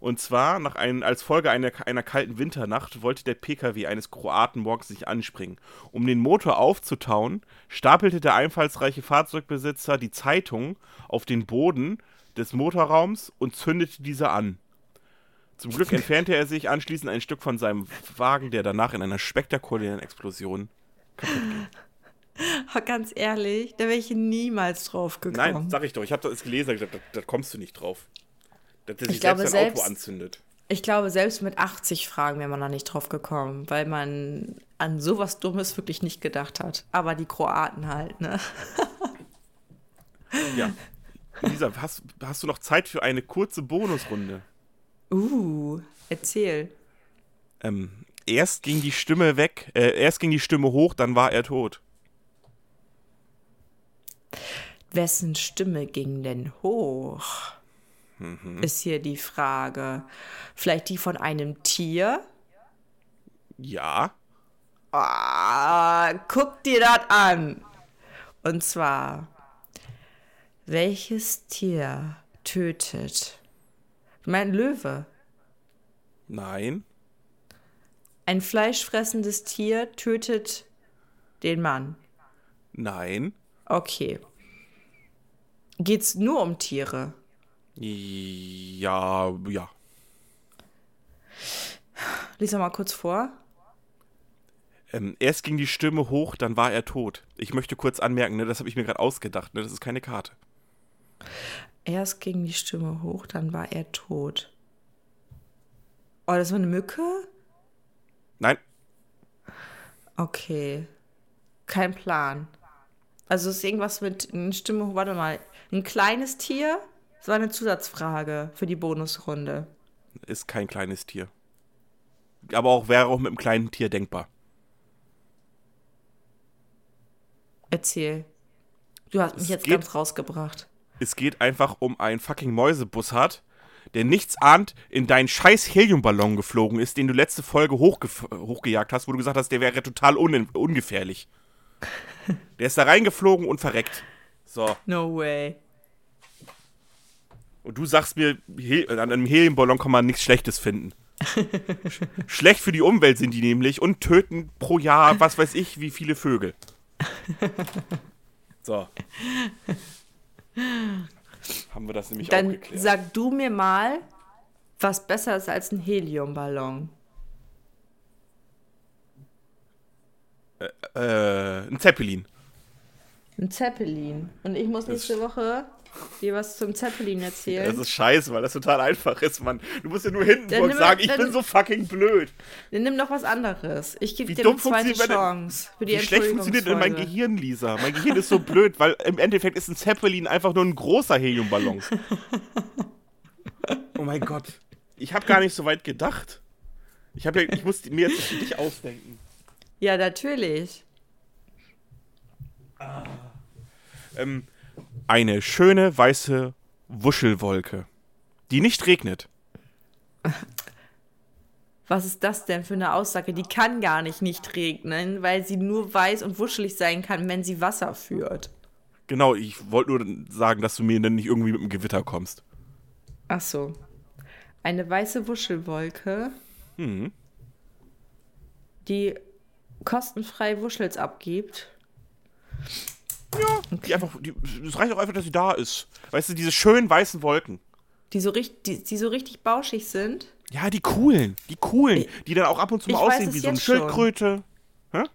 Und zwar, nach ein, als Folge einer, einer kalten Winternacht, wollte der PKW eines Kroaten morgens nicht anspringen. Um den Motor aufzutauen, stapelte der einfallsreiche Fahrzeugbesitzer die Zeitung auf den Boden des Motorraums und zündete diese an. Zum Glück entfernte er sich anschließend ein Stück von seinem Wagen, der danach in einer spektakulären Explosion. Oh, ganz ehrlich, da wäre ich niemals drauf gekommen. Nein, sag ich doch, ich habe das gelesen, da, da, da kommst du nicht drauf. Dass der sich Ich glaube, selbst sein Auto anzündet. Ich glaube, selbst mit 80 Fragen wäre man da nicht drauf gekommen, weil man an sowas Dummes wirklich nicht gedacht hat. Aber die Kroaten halt, ne? Ja. Lisa, hast, hast du noch Zeit für eine kurze Bonusrunde? Uh, erzähl. Ähm, erst ging die Stimme weg, äh, erst ging die Stimme hoch, dann war er tot. Wessen Stimme ging denn hoch? Ist hier die Frage. Vielleicht die von einem Tier? Ja. Ah, guck dir das an. Und zwar, welches Tier tötet? Mein Löwe. Nein. Ein fleischfressendes Tier tötet den Mann. Nein. Okay. Geht's nur um Tiere? Ja, ja. Lies doch mal kurz vor. Ähm, erst ging die Stimme hoch, dann war er tot. Ich möchte kurz anmerken, ne, das habe ich mir gerade ausgedacht, ne, das ist keine Karte. Erst ging die Stimme hoch, dann war er tot. Oh, das war eine Mücke? Nein, Okay. Kein Plan. Also ist irgendwas mit einer Stimme. Warte mal. Ein kleines Tier? Das war eine Zusatzfrage für die Bonusrunde. ist kein kleines Tier. Aber auch wäre auch mit einem kleinen Tier denkbar. Erzähl. Du hast mich Es jetzt geht- ganz rausgebracht. Es geht einfach um einen fucking Mäusebussard, der nichts ahnt in deinen scheiß Heliumballon geflogen ist, den du letzte Folge hochgef- hochgejagt hast, wo du gesagt hast, der wäre total un ungefährlich. Der ist da reingeflogen und verreckt. So, No way. Und du sagst mir, an einem Heliumballon kann man nichts Schlechtes finden. Sch- Schlecht für die Umwelt sind die nämlich und töten pro Jahr, was weiß ich, wie viele Vögel. So. Haben wir das nämlich auch Dann geklärt. sag du mir mal, was besser ist als ein Heliumballon. Äh, ein Zeppelin. Ein Zeppelin. Und ich muss nächste Woche dir was zum Zeppelin erzählen. Das ist scheiße, weil das total einfach ist, Mann. Du musst ja nur hinten Dann und nimm- sagen, ich dann- bin so fucking blöd. Dann nimm doch was anderes. Ich gebe dir eine zweite Chance für die Wie schlecht funktioniert denn mein. Gehirn, Lisa? Mein Gehirn ist so blöd, weil im Endeffekt ist ein Zeppelin einfach nur ein großer Heliumballon. oh mein Gott. Ich habe gar nicht so weit gedacht. Ich, hab ja, ich muss mir jetzt das für dich ausdenken. Ja, natürlich. Ähm, eine schöne weiße Wuschelwolke, die nicht regnet. Was ist das denn für eine Aussage? Die kann gar nicht nicht regnen, weil sie nur weiß und wuschelig sein kann, wenn sie Wasser führt. Genau, ich wollte nur sagen, dass du mir dann nicht irgendwie mit dem Gewitter kommst. Ach so. Eine weiße Wuschelwolke, Mhm. die kostenfrei Wuschels abgibt. Die einfach, die, es reicht auch einfach, dass sie da ist. Weißt du, diese schönen weißen Wolken. Die so, richtig, die, die so richtig bauschig sind. Ja, die coolen, die coolen, die dann auch ab und zu mal Ich aussehen wie so eine. Schildkröte.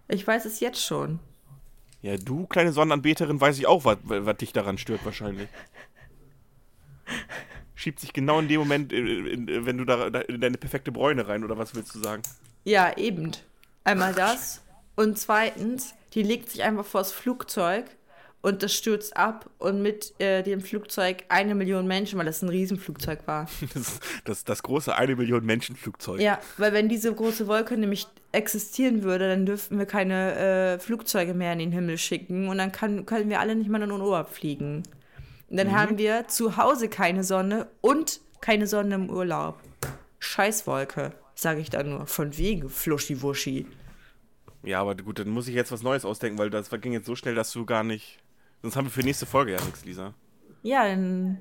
Ich weiß es jetzt schon. Ja, du, kleine Sonnenanbeterin, weiß ich auch, was, was dich daran stört wahrscheinlich. Schiebt sich genau in dem Moment, äh, in, in, wenn du da da in deine perfekte Bräune rein, oder was willst du sagen? Ja, eben. Einmal das. Und zweitens, die legt sich einfach vors Flugzeug und das stürzt ab und mit äh, dem Flugzeug eine Million Menschen, weil das ein Riesenflugzeug war. Das, das, das große eine Million Menschen Flugzeug. Ja, weil wenn diese große Wolke nämlich existieren würde, dann dürften wir keine äh, Flugzeuge mehr in den Himmel schicken und dann kann, können wir alle nicht mal in den Urlaub fliegen. Und dann haben wir zu Hause keine Sonne und keine Sonne im Urlaub. Scheißwolke, sage ich dann nur. Von wegen Fluschi-Wuschi. Ja, aber gut, dann muss ich jetzt was Neues ausdenken, weil das ging jetzt so schnell, dass du gar nicht. Sonst haben wir für nächste Folge ja nichts, Lisa. Ja, dann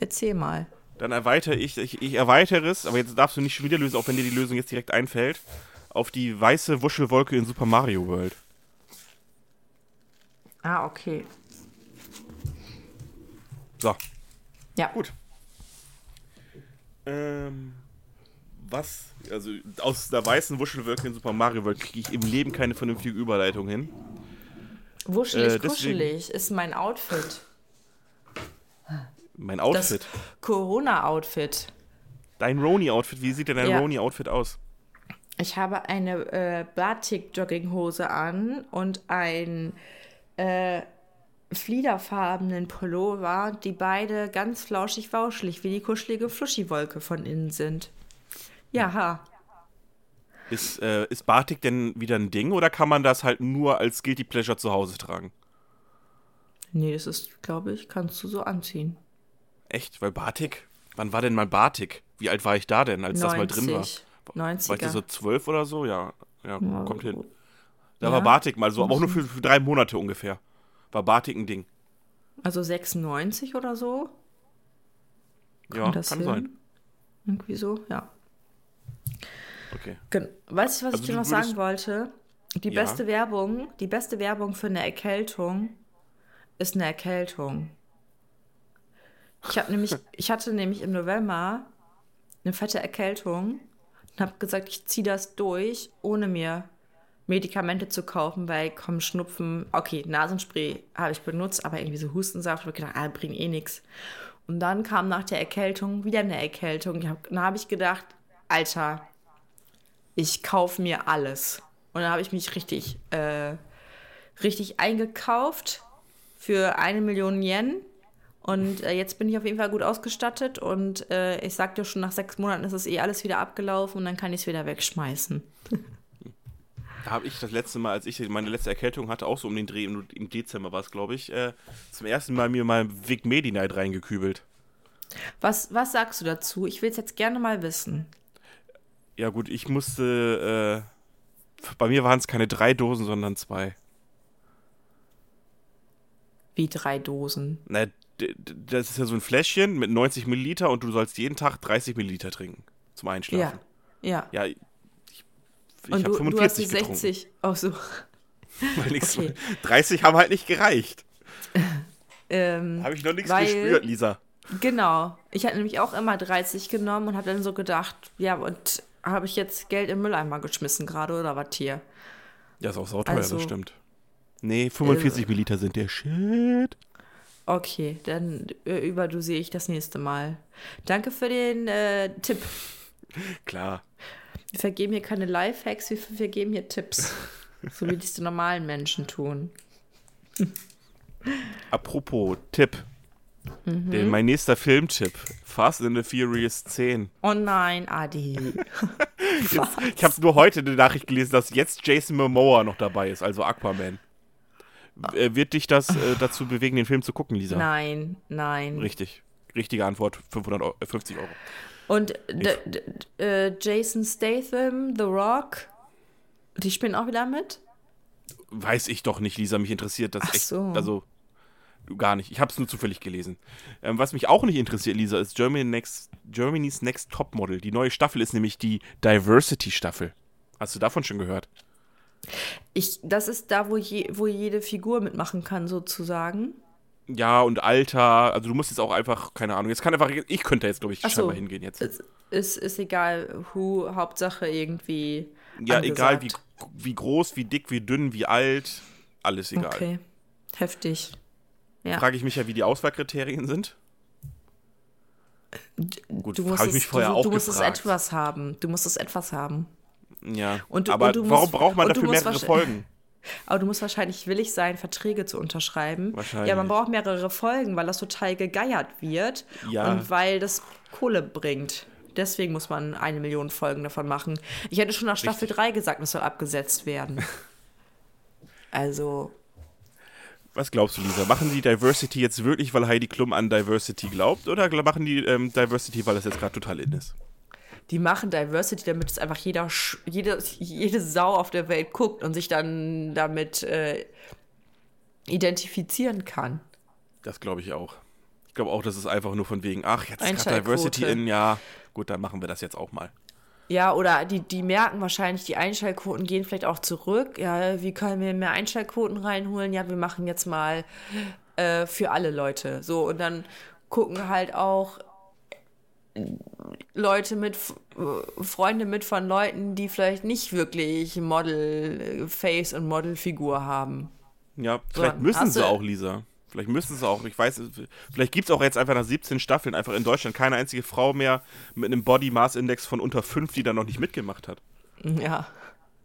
erzähl mal. Dann erweitere ich, ich, ich erweitere es, aber jetzt darfst du nicht schon wieder lösen, auch wenn dir die Lösung jetzt direkt einfällt, auf die weiße Wuschelwolke in Super Mario World. Ah, okay. So, Ja. gut. Ähm, was, also aus der weißen Wuschelwolke in Super Mario World kriege ich im Leben keine vernünftige Überleitung hin. Wuschelig, Äh, kuschelig ist mein Outfit. Mein Outfit. Corona-Outfit. Dein Roni-Outfit, wie sieht denn dein Ja. Roni-Outfit aus? Ich habe eine äh, Batik-Jogginghose an und ein äh, fliederfarbenen Pullover, die beide ganz flauschig-wauschelig wie die kuschelige Fluschiwolke von innen sind. Ja, ha. Ist, äh, ist Batik denn wieder ein Ding oder kann man das halt nur als Guilty Pleasure zu Hause tragen? Nee, das ist, glaube ich, kannst du so anziehen. Echt? Weil Batik? Wann war denn mal Batik? Wie alt war ich da denn, als das mal drin war? 90. War ich da 90er. so zwölf oder so? Ja, ja, kommt hin. Da Ja. war Batik mal so, aber auch nur für, für drei Monate ungefähr. War Batik ein Ding. Also 96 oder so? Ja, Kommt das kann hin? sein. Irgendwie so, ja. Okay. Gen weißt du, was Also ich dir noch sagen wollte? Die Ja. beste Werbung, die beste Werbung für eine Erkältung ist eine Erkältung. Ich habe nämlich, ich hatte nämlich im November eine fette Erkältung und habe gesagt, ich ziehe das durch, ohne mir Medikamente zu kaufen, weil komm, Schnupfen, okay, Nasenspray habe ich benutzt, aber irgendwie so Hustensaft, habe ich gedacht, ah, bringt eh nichts. Und dann kam nach der Erkältung wieder eine Erkältung. Hab, dann habe ich gedacht, Alter, ich kaufe mir alles. Und dann habe ich mich richtig, äh, richtig eingekauft für eine Million Yen. Und äh, jetzt bin ich auf jeden Fall gut ausgestattet. Und äh, ich sag dir schon, nach sechs Monaten ist es eh alles wieder abgelaufen und dann kann ich es wieder wegschmeißen. Da habe ich das letzte Mal, als ich meine letzte Erkältung hatte, auch so um den Dreh, im, Dezember war es, glaube ich, äh, zum ersten Mal mir mal Vic Medi-Night reingekübelt. Was, was sagst du dazu? Ich will es jetzt gerne mal wissen. Ja gut, ich musste, äh, bei mir waren es keine drei Dosen, sondern zwei. Wie drei Dosen. Na, das ist ja so ein Fläschchen mit 90 Milliliter und du sollst jeden Tag 30 Milliliter trinken zum Ja. Einschlafen. Ja. Ja, ich, ich Und habe du, du hast die 45 getrunken. 60. Oh, so. Weil nichts- Okay. 30 haben halt nicht gereicht. Ähm, Habe ich noch nichts Weil- gespürt, Lisa. Genau. Ich hatte nämlich auch immer 30 genommen und habe dann so gedacht, ja, und habe ich jetzt Geld im Mülleimer geschmissen gerade oder was hier? Ja, ist auch sauteuer, Also- das stimmt. Nee, 45 Milliliter sind der Shit. Okay, dann äh, überdosiere ich das nächste Mal. Danke für den äh, Tipp. Klar. Wir vergeben hier keine Lifehacks, wir vergeben hier Tipps. so wie die normalen Menschen tun. Apropos Tipp. Mhm. Der, mein nächster Filmtipp. Fast and the Furious 10. Oh nein, Adi. Jetzt, ich habe nur heute eine Nachricht gelesen, dass jetzt Jason Momoa noch dabei ist, also Aquaman. W- äh, Wird dich das äh, dazu bewegen, den Film zu gucken, Lisa? Nein, nein. Richtig. Richtige Antwort, 550 Euro. Und äh, Jason Statham, The Rock, die spielen auch wieder mit? Weiß ich doch nicht, Lisa. Mich interessiert das Ach echt. so. Also, gar nicht. Ich habe es nur zufällig gelesen. Ähm, was mich auch nicht interessiert, Lisa, ist Germany Next, Germany's Next Topmodel. Die neue Staffel ist nämlich die Diversity-Staffel. Hast du davon schon gehört? Ich, das ist da, wo, je, wo jede Figur mitmachen kann, sozusagen. Ja, und Alter. Also, du musst jetzt auch einfach, keine Ahnung. Jetzt kann einfach, ich könnte jetzt, glaube ich, Ach so. scheinbar hingehen jetzt. Es ist, ist egal, who, Hauptsache irgendwie. Ja, egal wie, angesagt. wie groß, wie dick, wie dünn, wie alt. Alles egal. Okay, heftig. Ja. Frage ich mich ja, wie die Auswahlkriterien sind. Gut, Du musst, habe ich es, mich vorher du, auch du musst es gefragt. etwas haben. Du musst es etwas haben. Ja, Und aber und warum musst- braucht man dafür mehrere Folgen? Aber du musst wahrscheinlich willig sein, Verträge zu unterschreiben. Wahrscheinlich. Ja, man braucht mehrere Folgen, weil das total gegeiert wird. Ja. Und weil das Kohle bringt. Deswegen muss man eine Million Folgen davon machen. Ich hätte schon nach Staffel Richtig. 3 gesagt, das soll abgesetzt werden. Also, Was glaubst du, Lisa? Machen die Diversity jetzt wirklich, weil Heidi Klum an Diversity glaubt? Oder machen die ähm, Diversity, weil das jetzt gerade total in ist? die machen Diversity, damit es einfach jeder, Sch- jede, jede Sau auf der Welt guckt und sich dann damit äh, identifizieren kann. Das glaube ich auch. Ich glaube auch, das ist einfach nur von wegen, ach, jetzt ist gerade. Diversity in, ja, gut, dann machen wir das jetzt auch mal. Ja, oder die, die merken wahrscheinlich, die Einschaltquoten gehen vielleicht auch zurück. Ja, wie können wir mehr Einschaltquoten reinholen? Ja, wir machen jetzt mal äh, für alle Leute. So, und dann gucken halt auch Leute mit, Freunde mit von Leuten, die vielleicht nicht wirklich Model-Face und Model-Figur haben. Ja, vielleicht So, müssen sie auch, Lisa. Vielleicht müssen sie auch. Ich weiß, vielleicht gibt es auch jetzt einfach nach 17 Staffeln einfach in Deutschland keine einzige Frau mehr mit einem Body Mass Index von unter 5, die da noch nicht mitgemacht hat. Ja,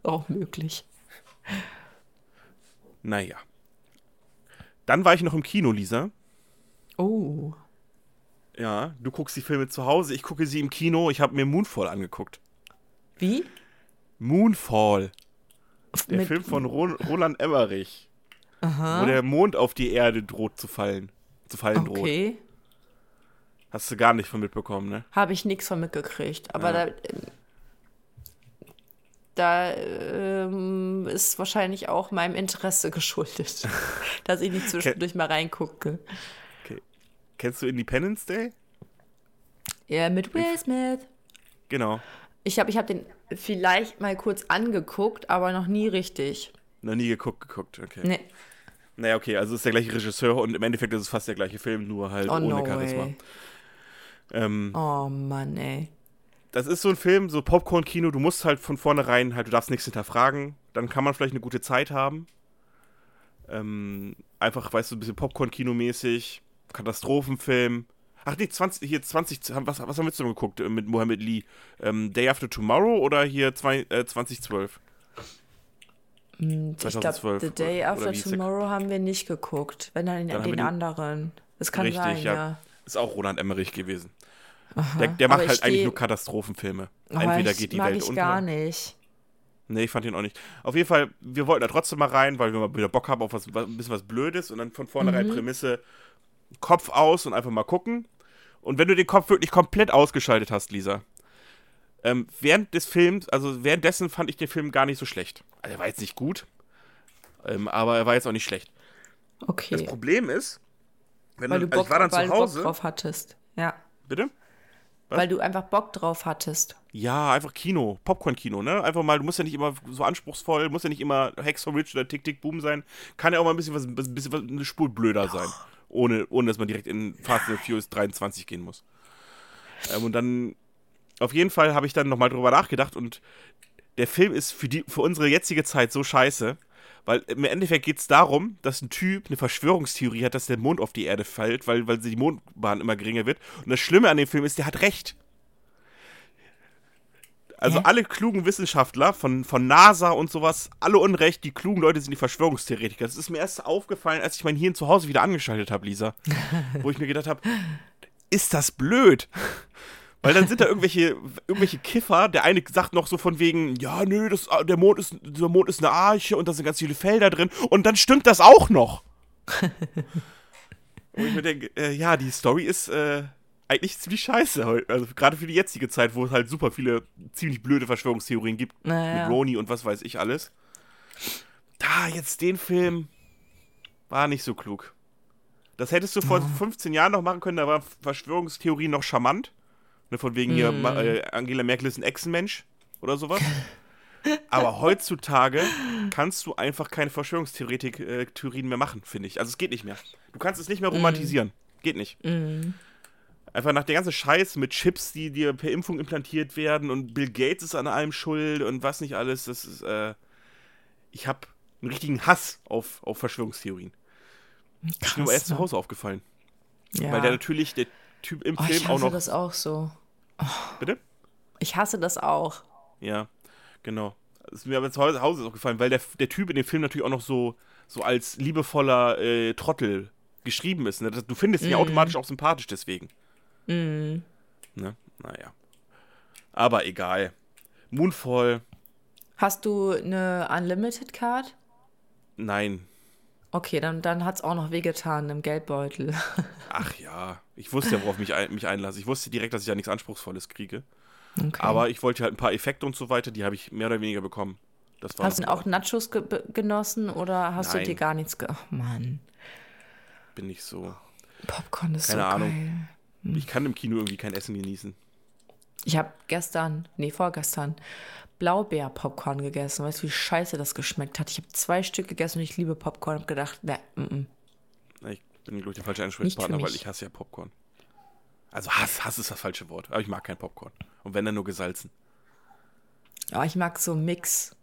auch möglich. Naja. Dann war ich noch im Kino, Lisa. Oh. Ja, du guckst die Filme zu Hause, ich gucke sie im Kino. Ich habe mir Moonfall angeguckt. Wie? Moonfall, der Film von Ro Roland Emmerich. Wo der Mond auf die Erde droht zu fallen. Zu fallen droht. Okay. Hast du gar nicht von mitbekommen, ne? Habe ich nichts von mitgekriegt. Aber Ja. da, da ähm, ist wahrscheinlich auch meinem Interesse geschuldet, dass ich nicht zwischendurch mal reingucke. Okay. Kennst du Independence Day? Ja, mit Will Smith. Genau. Ich habe ich hab den vielleicht mal kurz angeguckt, aber noch nie richtig. Noch nie geguckt, geguckt, okay. Nee. Naja, okay, also es ist der gleiche Regisseur und im Endeffekt ist es fast der gleiche Film, nur halt Oh, ohne no Charisma. Ähm, Oh Mann, ey. Das ist so ein Film, so Popcorn-Kino, du musst halt von vornherein halt, du darfst nichts hinterfragen, dann kann man vielleicht eine gute Zeit haben. Ähm, einfach, weißt du, ein bisschen Popcorn-Kino-mäßig, Katastrophenfilm. Ach nee, 20, hier 20, was, was haben wir jetzt noch geguckt äh, mit Mohammed Lee? Ähm, Day After Tomorrow oder hier zwei, äh, 2012? Ich glaube, 2012, The Day After der? Tomorrow haben wir nicht geguckt. Wenn dann, Dann den, anderen. Das kann Richtig, sein, ja. ja. Ist auch Roland Emmerich gewesen. Der, der Aber macht halt eigentlich geh- nur Katastrophenfilme. Aber Entweder geht die mag Welt ich unter. gar nicht. Nee, ich fand ihn auch nicht. Auf jeden Fall, wir wollten da trotzdem mal rein, weil wir mal wieder Bock haben auf was, was- ein bisschen was Blödes und dann von vornherein Mhm. Prämisse Kopf aus und einfach mal gucken. Und wenn du den Kopf wirklich komplett ausgeschaltet hast, Lisa, ähm, während des Films, also währenddessen fand ich den Film gar nicht so schlecht. Also er war jetzt nicht gut, ähm, aber er war jetzt auch nicht schlecht. Das Okay. Problem ist, Wenn Weil du also Bock, ich war dann weil zu du Bock Hause. drauf hattest. Ja. Bitte? Was? Weil du einfach Bock drauf hattest. Ja, einfach Kino, Popcorn-Kino, ne? Einfach mal, du musst ja nicht immer so anspruchsvoll, musst ja nicht immer Hex for Rich oder Tick Tick Boom sein. Kann ja auch mal ein bisschen was, ein bisschen was, eine Spur blöder sein. Ohne, ohne dass man direkt in Fast and Furious 23 gehen muss. Ähm, und dann, auf jeden Fall habe ich dann nochmal drüber nachgedacht und der Film ist für, die, für unsere jetzige Zeit so scheiße, weil im Endeffekt geht es darum, dass ein Typ eine Verschwörungstheorie hat, dass der Mond auf die Erde fällt, weil, weil die Mondbahn immer geringer wird. Und das Schlimme an dem Film ist, der hat recht. Also Hä? alle klugen Wissenschaftler von, von NASA und sowas, alle Unrecht, die klugen Leute sind die Verschwörungstheoretiker. Das ist mir erst aufgefallen, als ich mein Hirn zu Hause wieder angeschaltet habe, Lisa. wo ich mir gedacht habe, ist das blöd? Weil dann sind da irgendwelche, irgendwelche Kiffer, der eine sagt noch so von wegen, ja, nö, das, der, Mond ist, der Mond ist eine Arche und da sind ganz viele Felder drin und dann stimmt das auch noch. und ich mir denke, äh, ja, die Story ist äh, eigentlich ziemlich scheiße. Also gerade für die jetzige Zeit, wo es halt super viele ziemlich blöde Verschwörungstheorien gibt, Naja. mit Roni und was weiß ich alles. Da, jetzt den Film war nicht so klug. Das hättest du vor 15 Jahren noch machen können, da war Verschwörungstheorie noch charmant. Ne, von wegen hier, Ma- äh, Angela Merkel ist ein Echsenmensch oder sowas. Aber heutzutage kannst du einfach keine Verschwörungstheorien mehr machen, finde ich. Also es geht nicht mehr. Du kannst es nicht mehr romantisieren. Geht nicht. Einfach nach der ganzen Scheiß mit Chips, die dir per Impfung implantiert werden und Bill Gates ist an allem schuld und was nicht alles. Das ist, äh, ich habe einen richtigen Hass auf, auf Verschwörungstheorien. Ist mir erst zu ne? Hause aufgefallen. Ja. Weil der natürlich, der Typ im oh, Film ich auch noch. das auch so. Bitte? Ich hasse das auch. Ja, genau. Das ist mir aber zu Hause Hause aufgefallen, weil der, der Typ in dem Film natürlich auch noch so, so als liebevoller äh, Trottel geschrieben ist. Ne? Du findest ihn ja automatisch auch sympathisch deswegen. Ne? Naja. Aber egal. Moonfall, Hast du eine Unlimited Card? nein. Okay, dann, dann hat es auch noch wehgetan im Geldbeutel. Ach ja, ich wusste ja, worauf ich ein, mich einlasse. Ich wusste direkt, dass ich ja nichts Anspruchsvolles kriege. Okay. Aber ich wollte halt ein paar Effekte und so weiter, die habe ich mehr oder weniger bekommen. Das war hast du denn auch Nachos ge genossen oder hast Nein. du dir gar nichts ge... Ach Mann, bin ich so. Popcorn ist Keine so Ahnung. geil. Ich kann im Kino irgendwie kein Essen genießen. Ich habe gestern, nee, vorgestern, Blaubeer-Popcorn gegessen. Weißt du, wie scheiße das geschmeckt hat? Ich habe zwei Stück gegessen und ich liebe Popcorn. Hab gedacht, ne, mm, mm. Ich bin, glaube ich, der falsche Ansprechpartner, weil ich hasse ja Popcorn. Also Hass, Hass ist das falsche Wort. Aber ich mag kein Popcorn. Und wenn dann nur gesalzen. Aber ich mag so Mix.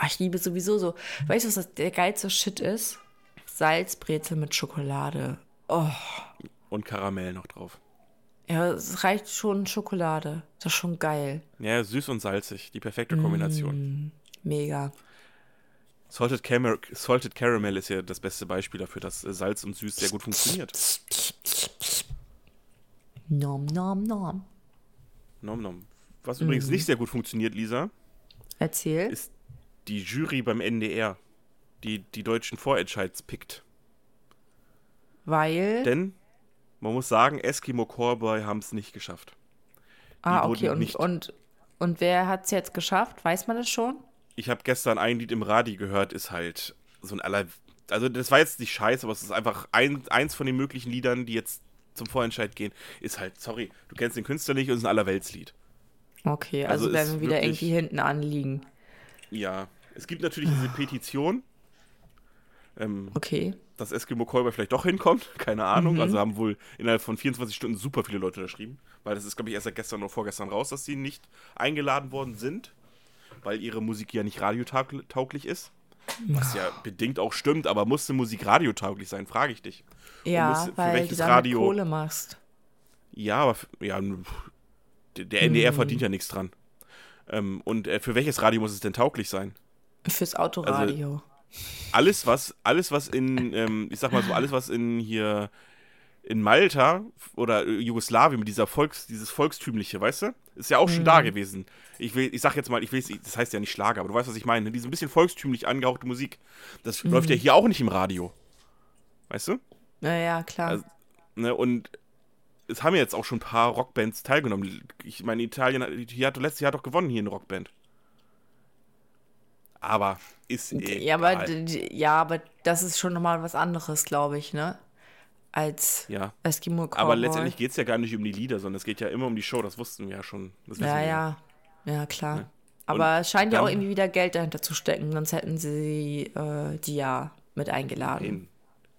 Oh, ich liebe sowieso so. Weißt du, was das, der geilste Shit ist? Salzbrezel mit Schokolade. Oh, Und Karamell noch drauf. Ja, es reicht schon Schokolade. Das ist schon geil. Ja, süß und salzig. Die perfekte Kombination. Mega. Salted, Camar Salted Caramel ist ja das beste Beispiel dafür, dass äh, Salz und Süß sehr gut funktioniert. Nom, nom, nom. Nom nom. Was übrigens nicht sehr gut funktioniert, Lisa, Erzähl. ist die Jury beim NDR, die die deutschen Vorentscheids pickt. Weil. Denn, man muss sagen, Eskimo Callboy haben es nicht geschafft. ah, wurden okay. Und, nicht- und, und wer hat es jetzt geschafft? Weiß man das schon? Ich habe gestern ein Lied im Radio gehört, ist halt so ein aller. Also, das war jetzt nicht scheiße, aber es ist einfach ein, eins von den möglichen Liedern, die jetzt zum Vorentscheid gehen. Ist halt, sorry, du kennst den Künstler nicht und es ist ein Allerweltslied. Okay, also, Also werden wir wieder wirklich- irgendwie hinten anliegen. Ja, es gibt natürlich diese Petition, ähm, Okay. dass Eskimo Callboy vielleicht doch hinkommt. Keine Ahnung. Also haben wohl innerhalb von 24 Stunden super viele Leute unterschrieben. Weil das ist, glaube ich, erst seit gestern oder vorgestern raus, dass sie nicht eingeladen worden sind. Weil ihre Musik ja nicht radiotauglich ist. Was ja bedingt auch stimmt, aber musste Musik radiotauglich sein, frage ich dich. Ja, für weil du welches damit Radio- Kohle machst. Ja, aber ja, der- NDR verdient ja nichts dran. Ähm, und äh, für welches Radio muss es denn tauglich sein? Fürs Autoradio. Alles was, alles was in, ähm, ich sag mal so, alles was in hier in Malta oder Jugoslawien mit dieser Volks, dieses Volkstümliche, weißt du, ist ja auch schon da gewesen. Ich will, ich sag jetzt mal, ich will, das heißt ja nicht Schlager, aber du weißt, was ich meine. Diese ein bisschen volkstümlich angehauchte Musik, das läuft ja hier auch nicht im Radio, weißt du? Naja, klar. Also- Ne, und es haben ja jetzt auch schon ein paar Rockbands teilgenommen. Ich meine, Italien hat, hier hat letztes Jahr doch gewonnen hier eine Rockband. Aber ist egal. ja, aber, ja, aber das ist schon nochmal was anderes, glaube ich, ne? als Ja. Eskimo Cowboy. Aber letztendlich geht es ja gar nicht um die Lieder, sondern es geht ja immer um die Show, das wussten wir ja schon. Das Ja, ja. Ja, klar. Ne? Aber es scheint ja auch irgendwie wieder Geld dahinter zu stecken, sonst hätten sie äh, die ja mit eingeladen. Nein,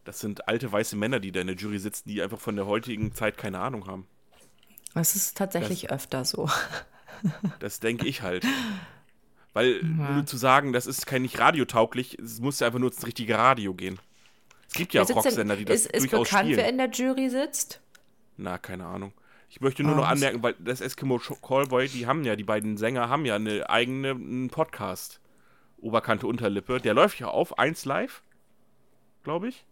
Das sind alte weiße Männer, die da in der Jury sitzen, die einfach von der heutigen Zeit keine Ahnung haben. Das ist tatsächlich öfter so. Das denke ich halt. Weil nur zu sagen, das ist kein nicht radiotauglich, es muss ja einfach nur ins richtige Radio gehen. Es gibt ja auch Rocksender, die das ist, ist durchaus bekannt, spielen. wer in der Jury sitzt? Na, keine Ahnung. Ich möchte nur Ah, noch anmerken, weil das Eskimo Callboy, die haben ja, die beiden Sänger haben ja eine eigene einen Podcast. Oberkante Unterlippe. Der läuft ja auf 1 Live, glaube ich.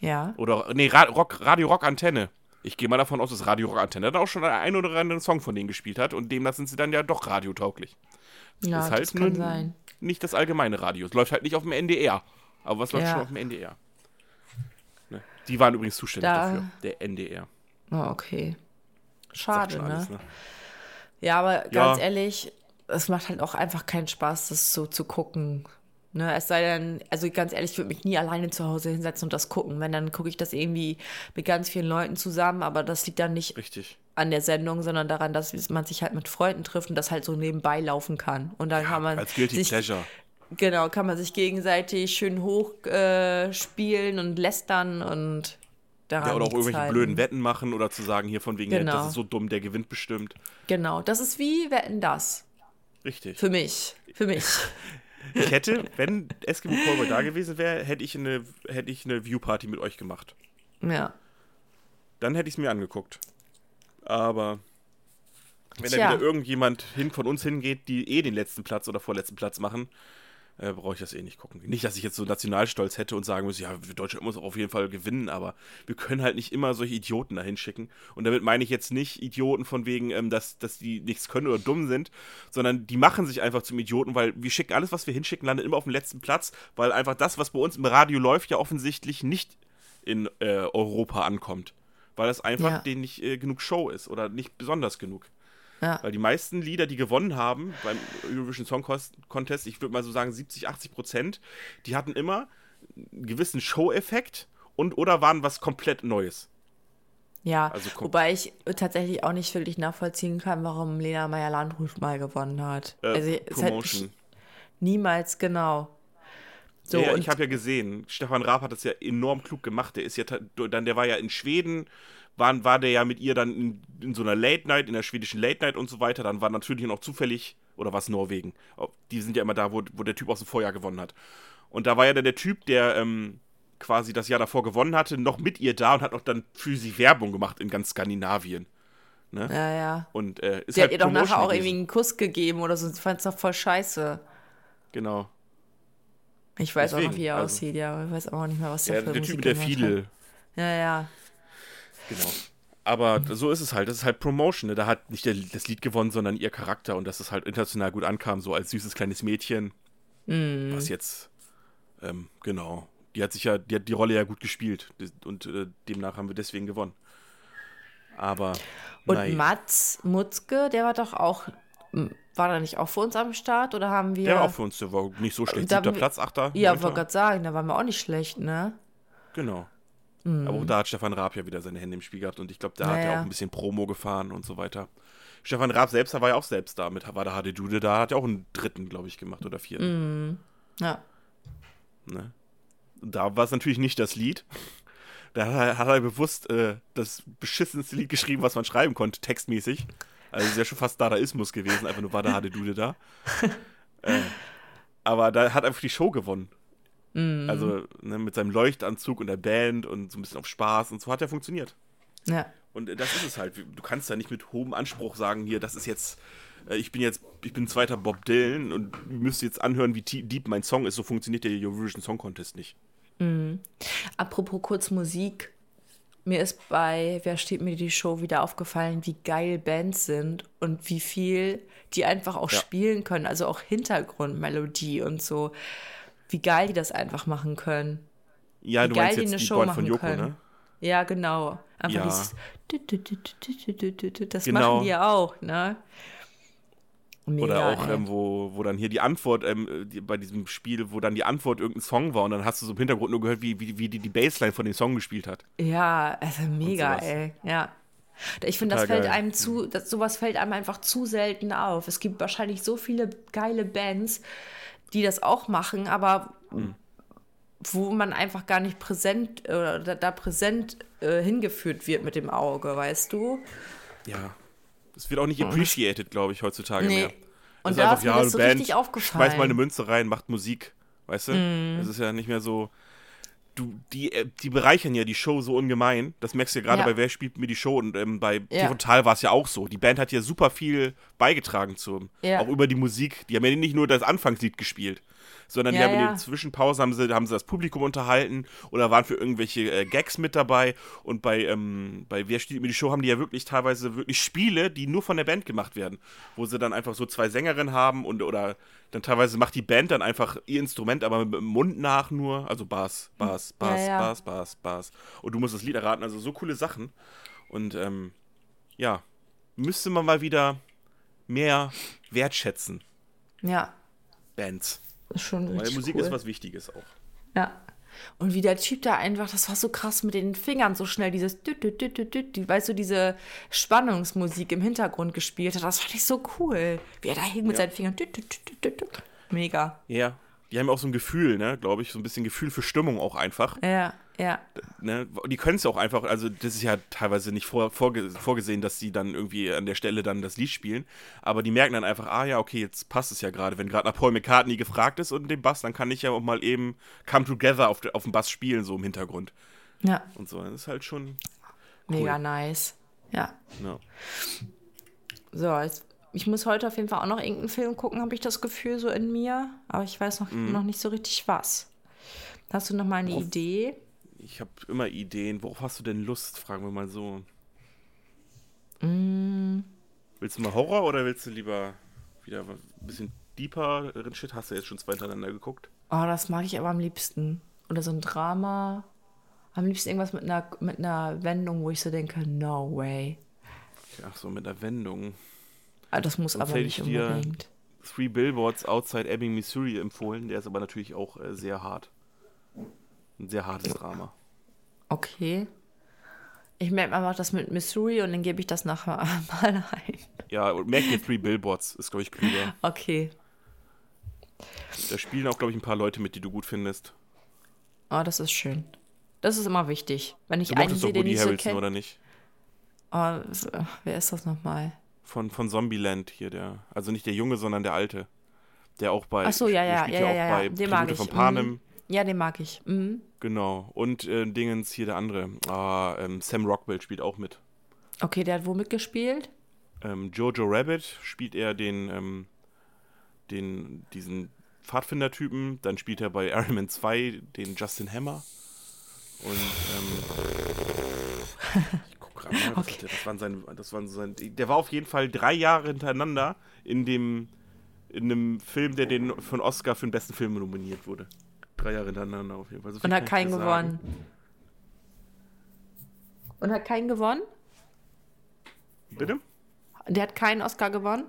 Ja. Oder, nee, Ra Rock, Radio Rock Antenne. Ich gehe mal davon aus, dass Radio Rock Antenne dann auch schon einen oder anderen Song von denen gespielt hat und demnach sind sie dann ja doch radiotauglich. Ja, ist halt das kann sein. nicht das allgemeine Radio. Es läuft halt nicht auf dem NDR. Aber was läuft Ja. schon auf dem NDR? Ne? Die waren übrigens zuständig Da- dafür. Der NDR. Oh, okay. Sagt Schade, ne? alles, ne? Ja, aber ganz Ja. ehrlich, es macht halt auch einfach keinen Spaß, das so zu gucken. Ne, es sei denn, also ganz ehrlich, ich würde mich nie alleine zu Hause hinsetzen und das gucken. Wenn, dann gucke ich das irgendwie mit ganz vielen Leuten zusammen, aber das liegt dann nicht Richtig. an der Sendung, sondern daran, dass man sich halt mit Freunden trifft und das halt so nebenbei laufen kann. Und dann kann man Als Guilty sich, Pleasure. genau, kann man sich gegenseitig schön hoch äh, und lästern und Ja, oder auch irgendwelche blöden Wetten machen oder zu sagen, hier von wegen, ja, Genau. das ist so dumm, der gewinnt bestimmt. Genau, das ist wie Wetten das. Richtig. Für mich. Für mich. Ich hätte, wenn Eskimo Callboy da gewesen wäre, hätte ich eine, hätte ich eine View-Party mit euch gemacht. ja. Dann hätte ich es mir angeguckt. Aber wenn da Tja. wieder irgendjemand hin von uns hingeht, die eh den letzten Platz oder vorletzten Platz machen, äh, brauche ich das eh nicht gucken. Nicht, dass ich jetzt so Nationalstolz hätte und sagen muss, ja, Deutschland muss auch auf jeden Fall gewinnen, aber wir können halt nicht immer solche Idioten dahin schicken. Und damit meine ich jetzt nicht Idioten von wegen, ähm, dass, dass die nichts können oder dumm sind, sondern die machen sich einfach zum Idioten, weil wir schicken alles, was wir hinschicken, landet immer auf dem letzten Platz, weil einfach das, was bei uns im Radio läuft, ja offensichtlich nicht in äh, Europa ankommt. Weil das einfach Ja. denen nicht äh, genug Show ist oder nicht besonders genug. Ja. Weil die meisten Lieder, die gewonnen haben beim Eurovision Song Contest, ich würde mal so sagen 70, 80 Prozent, die hatten immer einen gewissen Show-Effekt und oder waren was komplett Neues. Ja, Also wobei ich tatsächlich auch nicht wirklich nachvollziehen kann, warum Lena Meyer-Landrut mal gewonnen hat. Äh, also, Promotion. niemals genau. So, ja, ich habe ja gesehen, Stefan Raab hat das ja enorm klug gemacht. Der ist ja dann, der war ja in Schweden, war, war der ja mit ihr dann in, in so einer Late Night, in der schwedischen Late Night und so weiter. Dann war natürlich noch zufällig, oder was Norwegen? Die sind ja immer da, wo, wo der Typ aus dem Vorjahr gewonnen hat. Und da war ja dann der Typ, der ähm, quasi das Jahr davor gewonnen hatte, noch mit ihr da und hat auch dann für sie Werbung gemacht in ganz Skandinavien. ja, ja. Und äh, ist Sie halt hat ihr doch nachher auch gewesen. irgendwie einen Kuss gegeben oder so. Ich fand's doch voll scheiße. Genau. Ich weiß auch noch, Deswegen, wie er also- aussieht, ja. aber Ich weiß auch nicht mehr, was der Ja, für der Typ mit der. Fiedel. Ja, ja. Genau. Aber so ist es halt. Das ist halt Promotion. Ne? Da hat nicht der, das Lied gewonnen, sondern ihr Charakter und dass es halt international gut ankam, so als süßes kleines Mädchen. Mhm. Was jetzt, ähm, genau. Die hat sich ja, die hat die Rolle ja gut gespielt und äh, demnach haben wir deswegen gewonnen. Aber Und nein, Mats Mutzke, der war doch auch. War er nicht auch für uns am Start oder haben wir. der war auch für uns, der war nicht so schlecht. Da Siebter Platz, achter. ja, wollte gerade sagen, da waren wir auch nicht schlecht, ne? Genau. Mhm. Aber auch da hat Stefan Raab ja wieder seine Hände im Spiel gehabt und ich glaube, da hat er Naja. auch ein bisschen Promo gefahren und so weiter. Stefan Raab selbst war ja auch selbst da mit, war der HD Dude da, hat ja auch einen dritten, glaube ich, gemacht oder vierten. Ja. Ne? Da war es natürlich nicht das Lied. Da hat er, hat er bewusst äh, das beschissenste Lied geschrieben, was man schreiben konnte, textmäßig. Also es ist ja schon fast Dadaismus gewesen, einfach nur war der HD Dude da. äh, aber da hat einfach die Show gewonnen. Also ne, mit seinem Leuchtanzug und der Band und so ein bisschen auf Spaß und so hat er funktioniert. Ja. Und äh, das ist es halt. Du kannst da nicht mit hohem Anspruch sagen, hier, das ist jetzt, äh, ich bin jetzt, ich bin zweiter Bob Dylan und müsst jetzt anhören, wie deep mein Song ist. So funktioniert der Eurovision Song Contest nicht. Apropos kurz Musik. Mir ist bei Wer steht mir die Show wieder aufgefallen, wie geil Bands sind und wie viel die einfach auch Ja. spielen können. Also auch Hintergrundmelodie und so. Wie geil die das einfach machen können. Ja, Wie du geil meinst die jetzt eine die Show Boy von machen Joko, können. ne? Ja, genau. Einfach Ja. dieses. Das Genau. machen die ja auch, ne? Mega, Oder auch, ähm, wo, wo dann hier die Antwort, ähm, die, bei diesem Spiel, wo dann die Antwort irgendein Song war und dann hast du so im Hintergrund nur gehört, wie, wie, wie die die Bassline von dem Song gespielt hat. Ja, also mega, ey. Ja. Ich finde, das fällt geil. einem zu, das, sowas fällt einem einfach zu selten auf. Es gibt wahrscheinlich so viele geile Bands, die das auch machen, aber Hm. wo man einfach gar nicht präsent oder da, da präsent äh, hingeführt wird mit dem Auge, weißt du? Ja. Das wird auch nicht appreciated, glaube ich, heutzutage Nee. mehr. Und Das da einfach, ist mir ja, das so Band, richtig aufgefallen. Mhm. Schmeiß mal eine Münze rein, macht Musik, weißt du? Das ist ja nicht mehr so. Du, die, äh, die bereichern ja die Show so ungemein. Das merkst du ja gerade Ja. bei Wer spielt mir die Show und ähm, bei Ja. Total war es ja auch so. Die Band hat ja super viel beigetragen zum, Ja. auch über die Musik. Die haben ja nicht nur das Anfangslied gespielt, sondern die Ja, haben in ja. den Zwischenpausen haben sie, haben sie das Publikum unterhalten oder waren für irgendwelche äh, Gags mit dabei. Und bei, ähm, bei Wer spielt mir die Show haben die ja wirklich teilweise wirklich Spiele, die nur von der Band gemacht werden, wo sie dann einfach so zwei Sängerinnen haben und oder dann teilweise macht die Band dann einfach ihr Instrument, aber mit dem Mund nach nur, also Bass, Bass, Bass, ja. Bass, Bass, Bass. Und du musst das Lied erraten, also so coole Sachen. Und ähm, ja, müsste man mal wieder mehr wertschätzen, Ja, Bands. Ist schon Weil richtig Musik cool. ist was Wichtiges auch. Ja. Und wie der Typ da einfach, das war so krass mit den Fingern so schnell, dieses düt, düt, düt, düt, düt, die, weißt du, diese Spannungsmusik im Hintergrund gespielt hat. Das fand ich so cool. Wie er da hing mit Ja. seinen Fingern. Düt, düt, düt, düt, düt. Mega. Ja, die haben auch so ein Gefühl, ne, glaube ich, so ein bisschen Gefühl für Stimmung auch einfach. Ja, ja. Ne? Die können es ja auch einfach, also das ist ja teilweise nicht vor, vorge vorgesehen, dass sie dann irgendwie an der Stelle dann das Lied spielen, aber die merken dann einfach, ah ja, okay, jetzt passt es ja gerade. Wenn gerade nach Paul McCartney gefragt ist und dem Bass, dann kann ich ja auch mal eben Come Together auf, auf dem Bass spielen, so im Hintergrund. Ja, Und so, das ist halt schon, mega nice. Ja. ja. So, jetzt, ich muss heute auf jeden Fall auch noch irgendeinen Film gucken, habe ich das Gefühl, so in mir. Aber ich weiß noch, Mhm. noch nicht so richtig was. Hast du noch mal eine Worauf- Idee? Ich habe immer Ideen. Worauf hast du denn Lust? Fragen wir mal so. Mm. Willst du mal Horror oder willst du lieber wieder ein bisschen deeper Shit? Hast du jetzt schon zwei hintereinander geguckt? Oh, das mag ich aber am liebsten. Oder so ein Drama. Am liebsten irgendwas mit einer, mit einer Wendung, wo ich so denke, no way. Ach so, mit der Wendung. Ah, das muss Sonst aber hätte nicht ich dir- unbedingt. Three Billboards Outside Ebbing, Missouri empfohlen. Der ist aber natürlich auch äh, sehr hart. Ein sehr hartes Drama. Okay. Ich merke mal das mit Missouri und dann gebe ich das nachher mal ein. Ja, und merk dir Three Billboards, ist, glaube ich, klüger. Okay. Da spielen auch, glaube ich, ein paar Leute mit, die du gut findest. Oh, das ist schön. Das ist immer wichtig. Wenn ich Du einen sehe, doch den Woody so Harrelson, kenne. oder nicht? Oh, wer ist das nochmal? Von, von Zombieland hier, der. Also nicht der Junge, sondern der Alte. Der auch bei. Ach so, ja, ja, ja, ja, ja, ja. bei Den mag ich. von Panem. Mhm. Ja, den mag ich. Mhm. Genau. Und äh, Dingens hier der andere. Ah, ähm, Sam Rockwell spielt auch mit. Okay, der hat wo mitgespielt? Ähm, Jojo Rabbit spielt er den, ähm, den, diesen Pfadfinder-Typen. Dann spielt er bei Iron Man 2 den Justin Hammer. Und, ähm, ich Okay. das waren seine, das waren sein, der war auf jeden Fall drei Jahre hintereinander in dem, in einem Film, der den einen Oscar für den besten Film nominiert wurde. Drei Jahre hintereinander auf jeden Fall. So Und hat ich keinen gewonnen. Und hat keinen gewonnen? Bitte? Der hat keinen Oscar gewonnen?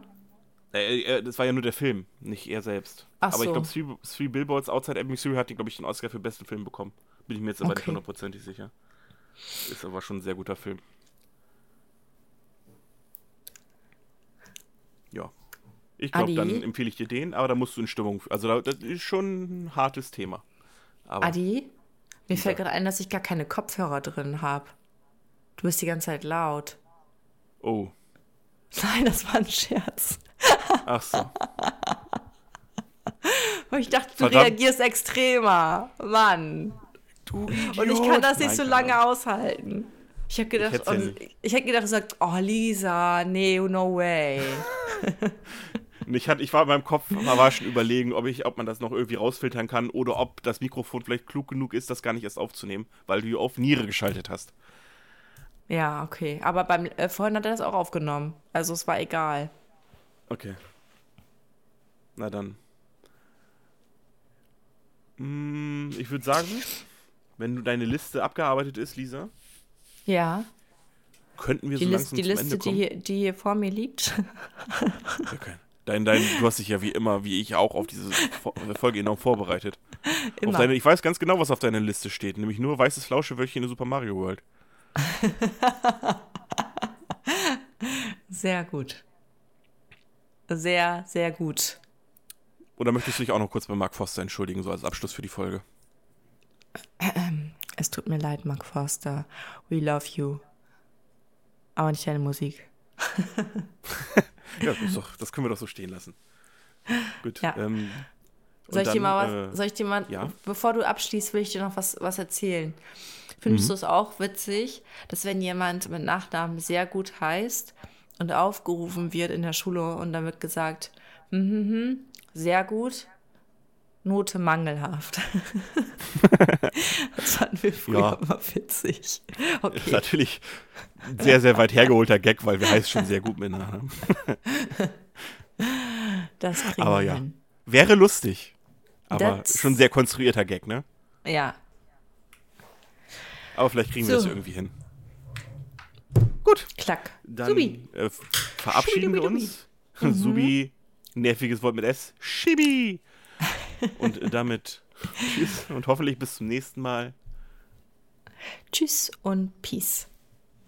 Äh, äh, das war ja nur der Film, nicht er selbst. Ach aber ich so. glaube, Three, Three Billboards Outside Ebbing, Missouri hat, glaube ich, den Oscar für besten Film bekommen. Bin ich mir jetzt aber nicht Okay. hundertprozentig sicher. Ist aber schon ein sehr guter Film. Ja. Ich glaube, dann empfehle ich dir den, aber da musst du in Stimmung. Also, da- das ist schon ein hartes Thema. Aber Adi, mir fällt gerade ein, dass ich gar keine Kopfhörer drin habe. Du bist die ganze Zeit laut. Oh. Nein, das war ein Scherz. Ach so. Ich dachte, du Verdammt. reagierst extremer. Mann. Du Und ich kann das nicht so lange aushalten. Ich habe gedacht, hätt's ja und ich hätte gedacht, du sagst, oh Lisa, nee, no way. Ich, hatte, ich war in meinem Kopf, war schon überlegen, ob, ich, ob man das noch irgendwie rausfiltern kann oder ob das Mikrofon vielleicht klug genug ist, das gar nicht erst aufzunehmen, weil du auf Niere geschaltet hast. Ja, okay. Aber beim äh, vorhin hat er das auch aufgenommen. Also es war egal. Okay. Na dann. Mm, ich würde sagen, wenn du deine Liste abgearbeitet ist, Lisa, Ja. könnten wir Die, so Liste, langsam die zum Liste, Ende die hier, die hier vor mir liegt. Okay. Dein, dein, du hast dich ja wie immer, wie ich auch, auf diese Fo- Folge enorm vorbereitet. Immer. deine, ich weiß ganz genau, was auf deiner Liste steht, nämlich nur weißes Flauschewölkchen in Super Mario World. Sehr gut. Sehr, sehr gut. Oder möchtest du dich auch noch kurz bei Mark Foster entschuldigen, so als Abschluss für die Folge? Es tut mir leid, Mark Forster. We love you. Aber nicht deine Musik. Ja, das, doch, das können wir doch so stehen lassen. Gut. Ja. Ähm, Soll ich, mal dann, was, äh, soll ich dir mal, ja. bevor du abschließt, will ich dir noch was, was erzählen. Findest Mhm. du es auch witzig, dass wenn jemand mit Nachnamen sehr gut heißt und aufgerufen wird in der Schule und dann wird gesagt, hm, hm, hm, sehr gut, Note mangelhaft. das fanden wir früher Ja. immer witzig. Ist Okay, natürlich ein sehr, sehr weit hergeholter Gag, weil wir heißen schon sehr gut mit Nachnamen. das kriegen Aber wir ja. hin. Wäre lustig. Aber That's- schon ein sehr konstruierter Gag, ne? Ja, Aber vielleicht kriegen wir So. das irgendwie hin. Gut, klack. dann Subi. äh, verabschieden wir uns. Subi, nerviges Wort mit S. Schibi. Und äh, damit tschüss und hoffentlich bis zum nächsten Mal. Tschüss und Peace.